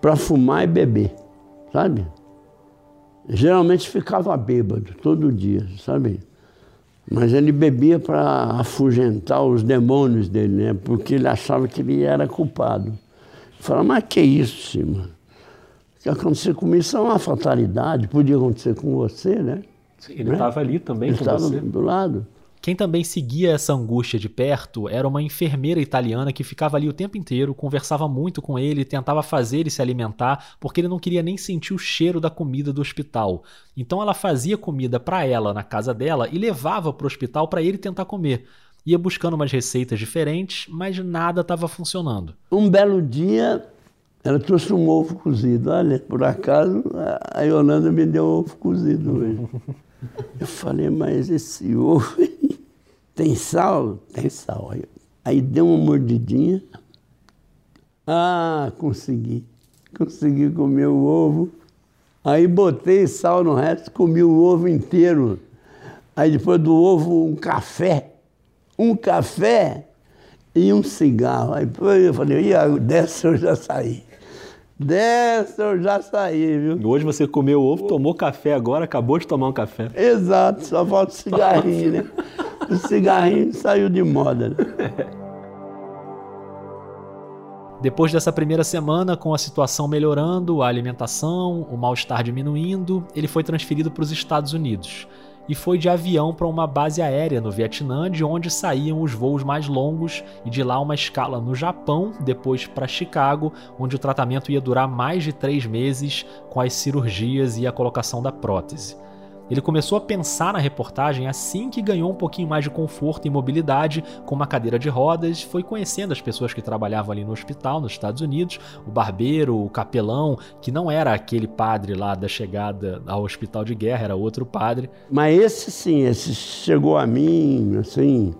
para fumar e beber, sabe? Geralmente ficava bêbado todo dia, sabe? Mas ele bebia para afugentar os demônios dele, né? Porque ele achava que ele era culpado. Falava, mas que isso, Cima? O que aconteceu comigo isso é uma fatalidade, podia acontecer com você, né? Sim, ele estava né? ali também ele com você. do lado. Quem também seguia essa angústia de perto era uma enfermeira italiana que ficava ali o tempo inteiro, conversava muito com ele, tentava fazer ele se alimentar, porque ele não queria nem sentir o cheiro da comida do hospital. Então ela fazia comida para ela na casa dela e levava para o hospital para ele tentar comer. Ia buscando umas receitas diferentes, mas nada estava funcionando. Um belo dia, Ela trouxe um ovo cozido. Olha, por acaso, a Yolanda me deu um ovo cozido hoje. Eu falei, mas esse ovo tem sal? Tem sal. Aí, deu uma mordidinha. Ah, consegui. Consegui comer o ovo. Aí botei sal no resto, comi o ovo inteiro. Aí depois do ovo, um café. Um café e um cigarro. Aí eu falei, e dessa eu já saí. Dessa eu já saí, viu? Hoje você comeu ovo, tomou café agora, acabou de tomar um café. Exato, só falta o cigarrinho, né? O cigarrinho saiu de moda. Né? Depois dessa primeira semana, com a situação melhorando, a alimentação, o mal-estar diminuindo, ele foi transferido para os Estados Unidos e foi de avião para uma base aérea no Vietnã, de onde saíam os voos mais longos, e de lá uma escala no Japão, depois para Chicago, onde o tratamento ia durar mais de três meses com as cirurgias e a colocação da prótese. Ele começou a pensar na reportagem assim que ganhou um pouquinho mais de conforto e mobilidade com uma cadeira de rodas, foi conhecendo as pessoas que trabalhavam ali no hospital nos Estados Unidos, o barbeiro, o capelão, que não era aquele padre lá da chegada ao hospital de guerra, era outro padre. Mas esse sim, esse chegou a mim, assim,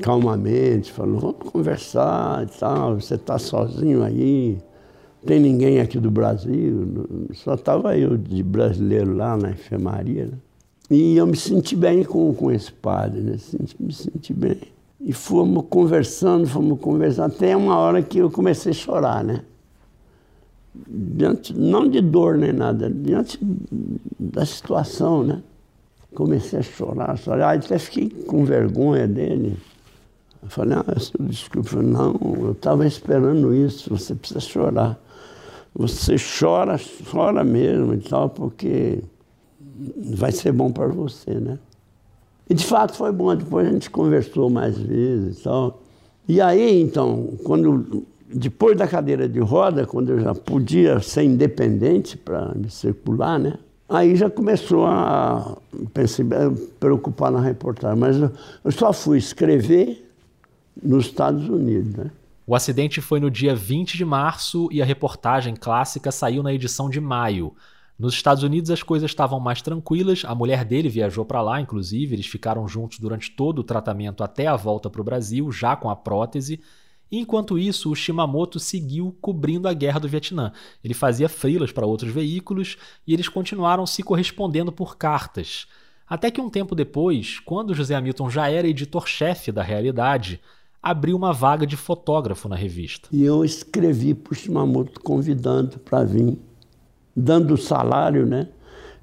calmamente, falou: vamos conversar e tal, você está sozinho aí tem ninguém aqui do Brasil, só estava eu de brasileiro lá na enfermaria. Né? E eu me senti bem com, com esse padre, né? me senti bem. E fomos conversando, fomos conversando, até uma hora que eu comecei a chorar, né? Diante, não de dor nem nada, diante da situação, né? Comecei a chorar, chorar, até fiquei com vergonha dele. Eu falei, ah, desculpa, não, eu estava esperando isso, você precisa chorar você chora, chora mesmo e tal, porque vai ser bom para você, né? E de fato foi bom, depois a gente conversou mais vezes e tal. E aí, então, quando depois da cadeira de roda, quando eu já podia ser independente para me circular, né? Aí já começou a pensei, preocupar na reportagem. Mas eu só fui escrever nos Estados Unidos, né? O acidente foi no dia 20 de março e a reportagem clássica saiu na edição de maio. Nos Estados Unidos as coisas estavam mais tranquilas, a mulher dele viajou para lá, inclusive, eles ficaram juntos durante todo o tratamento até a volta para o Brasil, já com a prótese. Enquanto isso, o Shimamoto seguiu cobrindo a guerra do Vietnã. Ele fazia frilas para outros veículos e eles continuaram se correspondendo por cartas. Até que um tempo depois, quando José Hamilton já era editor-chefe da Realidade, abriu uma vaga de fotógrafo na revista. E eu escrevi para o Shimamoto convidando para vir, dando salário, né?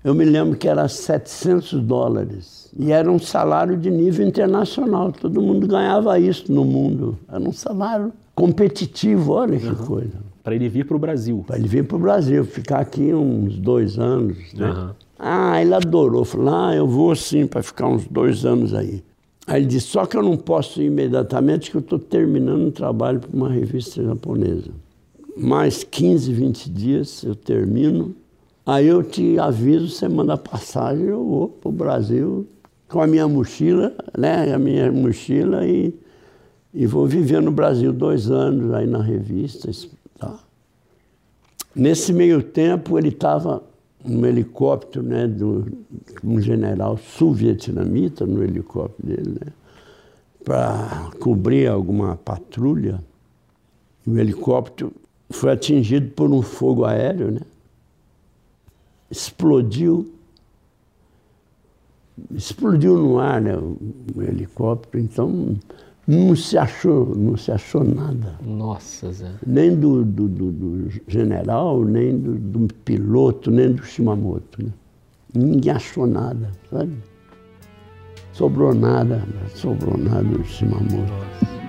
Eu me lembro que era 700 dólares. E era um salário de nível internacional. Todo mundo ganhava isso no mundo. Era um salário competitivo, olha que uhum. coisa. Para ele vir para o Brasil. Para ele vir para o Brasil, ficar aqui uns dois anos. Né? Uhum. Ah, ele adorou. Falou, ah, eu vou sim para ficar uns dois anos aí. Aí ele disse, só que eu não posso ir imediatamente, que eu estou terminando um trabalho para uma revista japonesa. Mais 15, 20 dias eu termino. Aí eu te aviso, você manda passagem, eu vou para o Brasil com a minha mochila, né? A minha mochila e, e vou viver no Brasil dois anos aí na revista. Tá? Nesse meio tempo ele estava um helicóptero, né, do, um general sul-vietnamita no helicóptero dele, né, para cobrir alguma patrulha. O helicóptero foi atingido por um fogo aéreo, né? Explodiu. Explodiu no ar, né, o, o helicóptero. Então, não se achou, não se achou nada. Nossa, Zé. Nem do, do, do, do general, nem do, do, piloto, nem do Shimamoto. Né? Ninguém achou nada, sabe? Sobrou nada, sobrou nada do Shimamoto.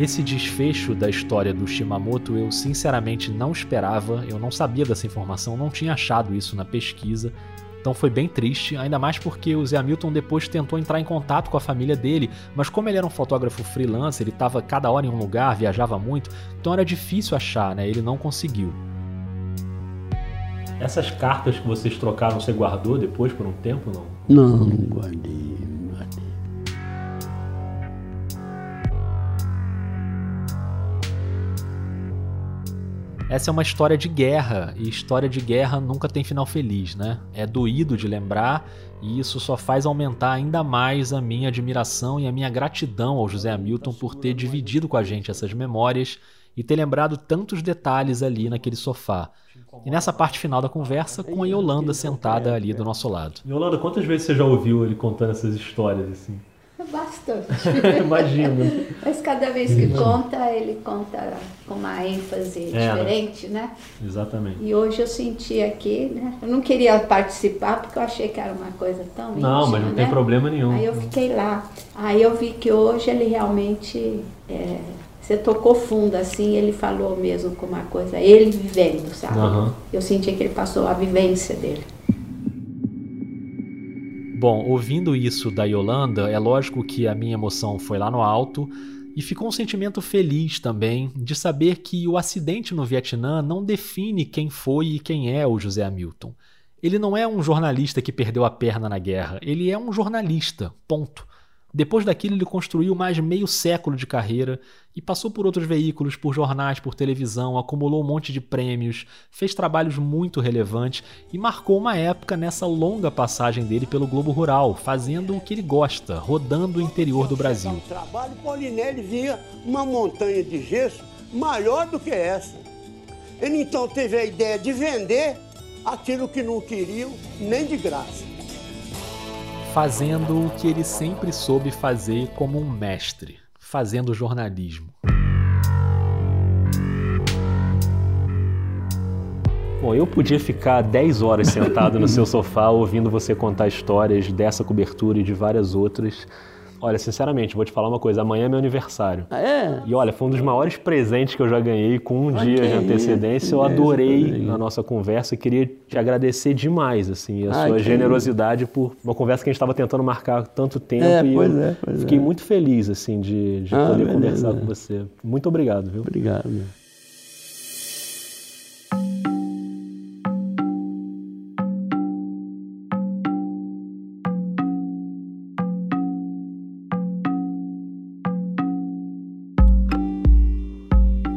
Esse desfecho da história do Shimamoto eu sinceramente não esperava, eu não sabia dessa informação, não tinha achado isso na pesquisa. Então foi bem triste, ainda mais porque o Zé Hamilton depois tentou entrar em contato com a família dele, mas como ele era um fotógrafo freelancer, ele estava cada hora em um lugar, viajava muito, então era difícil achar, né? Ele não conseguiu. Essas cartas que vocês trocaram, você guardou depois por um tempo, não? Não, não guardei, não guardei. Essa é uma história de guerra, e história de guerra nunca tem final feliz, né? É doído de lembrar, e isso só faz aumentar ainda mais a minha admiração e a minha gratidão ao José Hamilton por ter dividido com a gente essas memórias e ter lembrado tantos detalhes ali naquele sofá. E nessa parte final da conversa, com a Yolanda sentada ali do nosso lado. Yolanda, quantas vezes você já ouviu ele contando essas histórias assim? Bastante. Imagino. Mas cada vez que conta, ele conta com uma ênfase É, diferente, né? Exatamente. E hoje eu senti aqui, né? Eu não queria participar porque eu achei que era uma coisa tão Não, íntima, mas não tem né? problema nenhum. Aí eu fiquei lá. Aí eu vi que hoje ele realmente. é, você tocou fundo, assim, ele falou mesmo com uma coisa, ele vivendo, sabe? Aham. Eu senti que ele passou a vivência dele. Bom, ouvindo isso da Yolanda, é lógico que a minha emoção foi lá no alto e ficou um sentimento feliz também de saber que o acidente no Vietnã não define quem foi e quem é o José Hamilton. Ele não é um jornalista que perdeu a perna na guerra, ele é um jornalista, ponto. Depois daquilo, ele construiu mais meio século de carreira e passou por outros veículos, por jornais, por televisão, acumulou um monte de prêmios, fez trabalhos muito relevantes e marcou uma época nessa longa passagem dele pelo Globo Rural, fazendo o que ele gosta, rodando o interior do Brasil. O trabalho, Paulinelli via uma montanha de gesso maior do que essa. Ele então teve a ideia de vender aquilo que não queriam, nem de graça. Fazendo o que ele sempre soube fazer como um mestre, fazendo jornalismo. Bom, eu podia ficar 10 horas sentado no seu sofá ouvindo você contar histórias dessa cobertura e de várias outras. Olha, sinceramente, vou te falar uma coisa. Amanhã é meu aniversário. Ah, é? E olha, foi um dos maiores presentes que eu já ganhei com um Ah, dia de antecedência. Eu adorei que isso. a nossa conversa e queria te agradecer demais, assim, a Ah, sua generosidade por uma conversa que a gente estava tentando marcar há tanto tempo. É, e pois é, pois fiquei é. muito feliz, assim, de, de Ah, poder beleza. conversar com você. Muito obrigado, viu? Obrigado.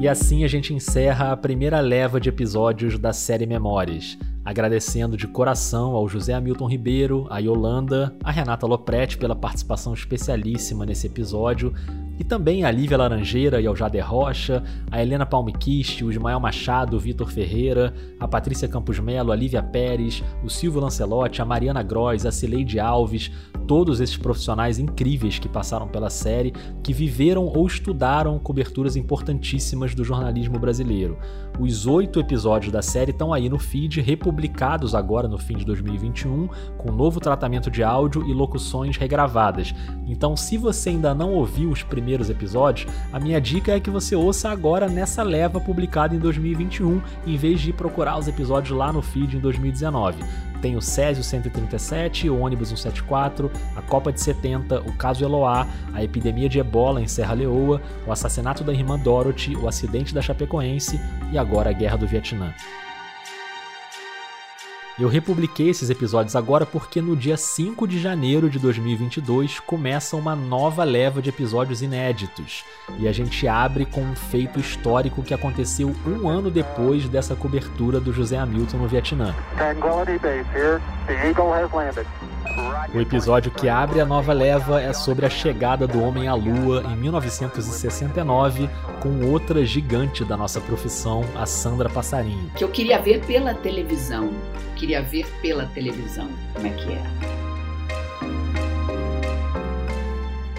E assim a gente encerra a primeira leva de episódios da série Memórias, agradecendo de coração ao José Hamilton Ribeiro, a Yolanda, a Renata Lopretti pela participação especialíssima nesse episódio, e também a Lívia Laranjeira e ao Jader Rocha, a Helena Palmiquiste, o Ismael Machado, o Vitor Ferreira, a Patrícia Campos Melo, a Lívia Pérez, o Silvio Lancelotti, a Mariana Gross, a Cileide Alves, todos esses profissionais incríveis que passaram pela série, que viveram ou estudaram coberturas importantíssimas do jornalismo brasileiro. Os oito episódios da série estão aí no feed, republicados agora no fim de 2021, com novo tratamento de áudio e locuções regravadas. Então, se você ainda não ouviu os primeiros episódios, a minha dica é que você ouça agora nessa leva publicada em 2021, em vez de procurar os episódios lá no feed em 2019 tem o Césio 137, o ônibus 174, a Copa de 70, o caso Eloá, a epidemia de ebola em Serra Leoa, o assassinato da irmã Dorothy, o acidente da Chapecoense e agora a guerra do Vietnã. Eu republiquei esses episódios agora porque no dia 5 de janeiro de 2022 começa uma nova leva de episódios inéditos. E a gente abre com um feito histórico que aconteceu um ano depois dessa cobertura do José Hamilton no Vietnã. Tranquility Base here. The Eagle has landed. O episódio que abre a nova leva é sobre a chegada do homem à Lua em 1969 com outra gigante da nossa profissão, a Sandra Passarinho. que eu queria ver pela televisão. Queria ver pela televisão como é que era.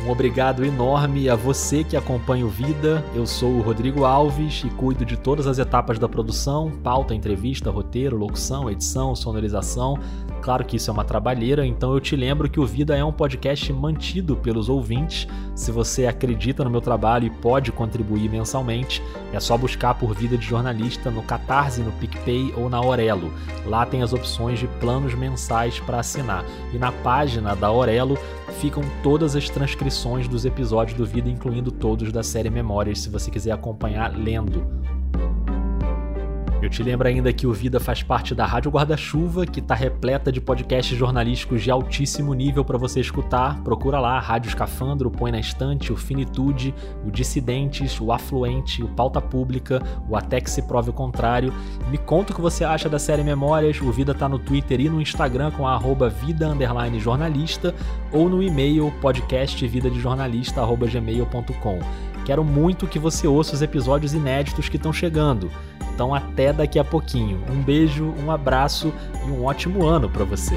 Um obrigado enorme a você que acompanha o Vida. Eu sou o Rodrigo Alves e cuido de todas as etapas da produção: pauta, entrevista, roteiro, locução, edição, sonorização. Claro que isso é uma trabalheira, então eu te lembro que o Vida é um podcast mantido pelos ouvintes. Se você acredita no meu trabalho e pode contribuir mensalmente, é só buscar por Vida de Jornalista no Catarse, no PicPay ou na Aurelo. Lá tem as opções de planos mensais para assinar. E na página da Aurelo ficam todas as transcrições dos episódios do Vida, incluindo todos da série Memórias, se você quiser acompanhar lendo. Eu te lembro ainda que o Vida faz parte da Rádio Guarda-Chuva, que está repleta de podcasts jornalísticos de altíssimo nível para você escutar. Procura lá, Rádio Escafandro, Põe na Estante, o Finitude, o Dissidentes, o Afluente, o Pauta Pública, o Até que se prove o contrário. Me conta o que você acha da série Memórias. O Vida tá no Twitter e no Instagram com a arroba vida jornalista ou no e-mail podcastvidadejornalista.gmail.com. Quero muito que você ouça os episódios inéditos que estão chegando. Então até daqui a pouquinho. Um beijo, um abraço e um ótimo ano para você.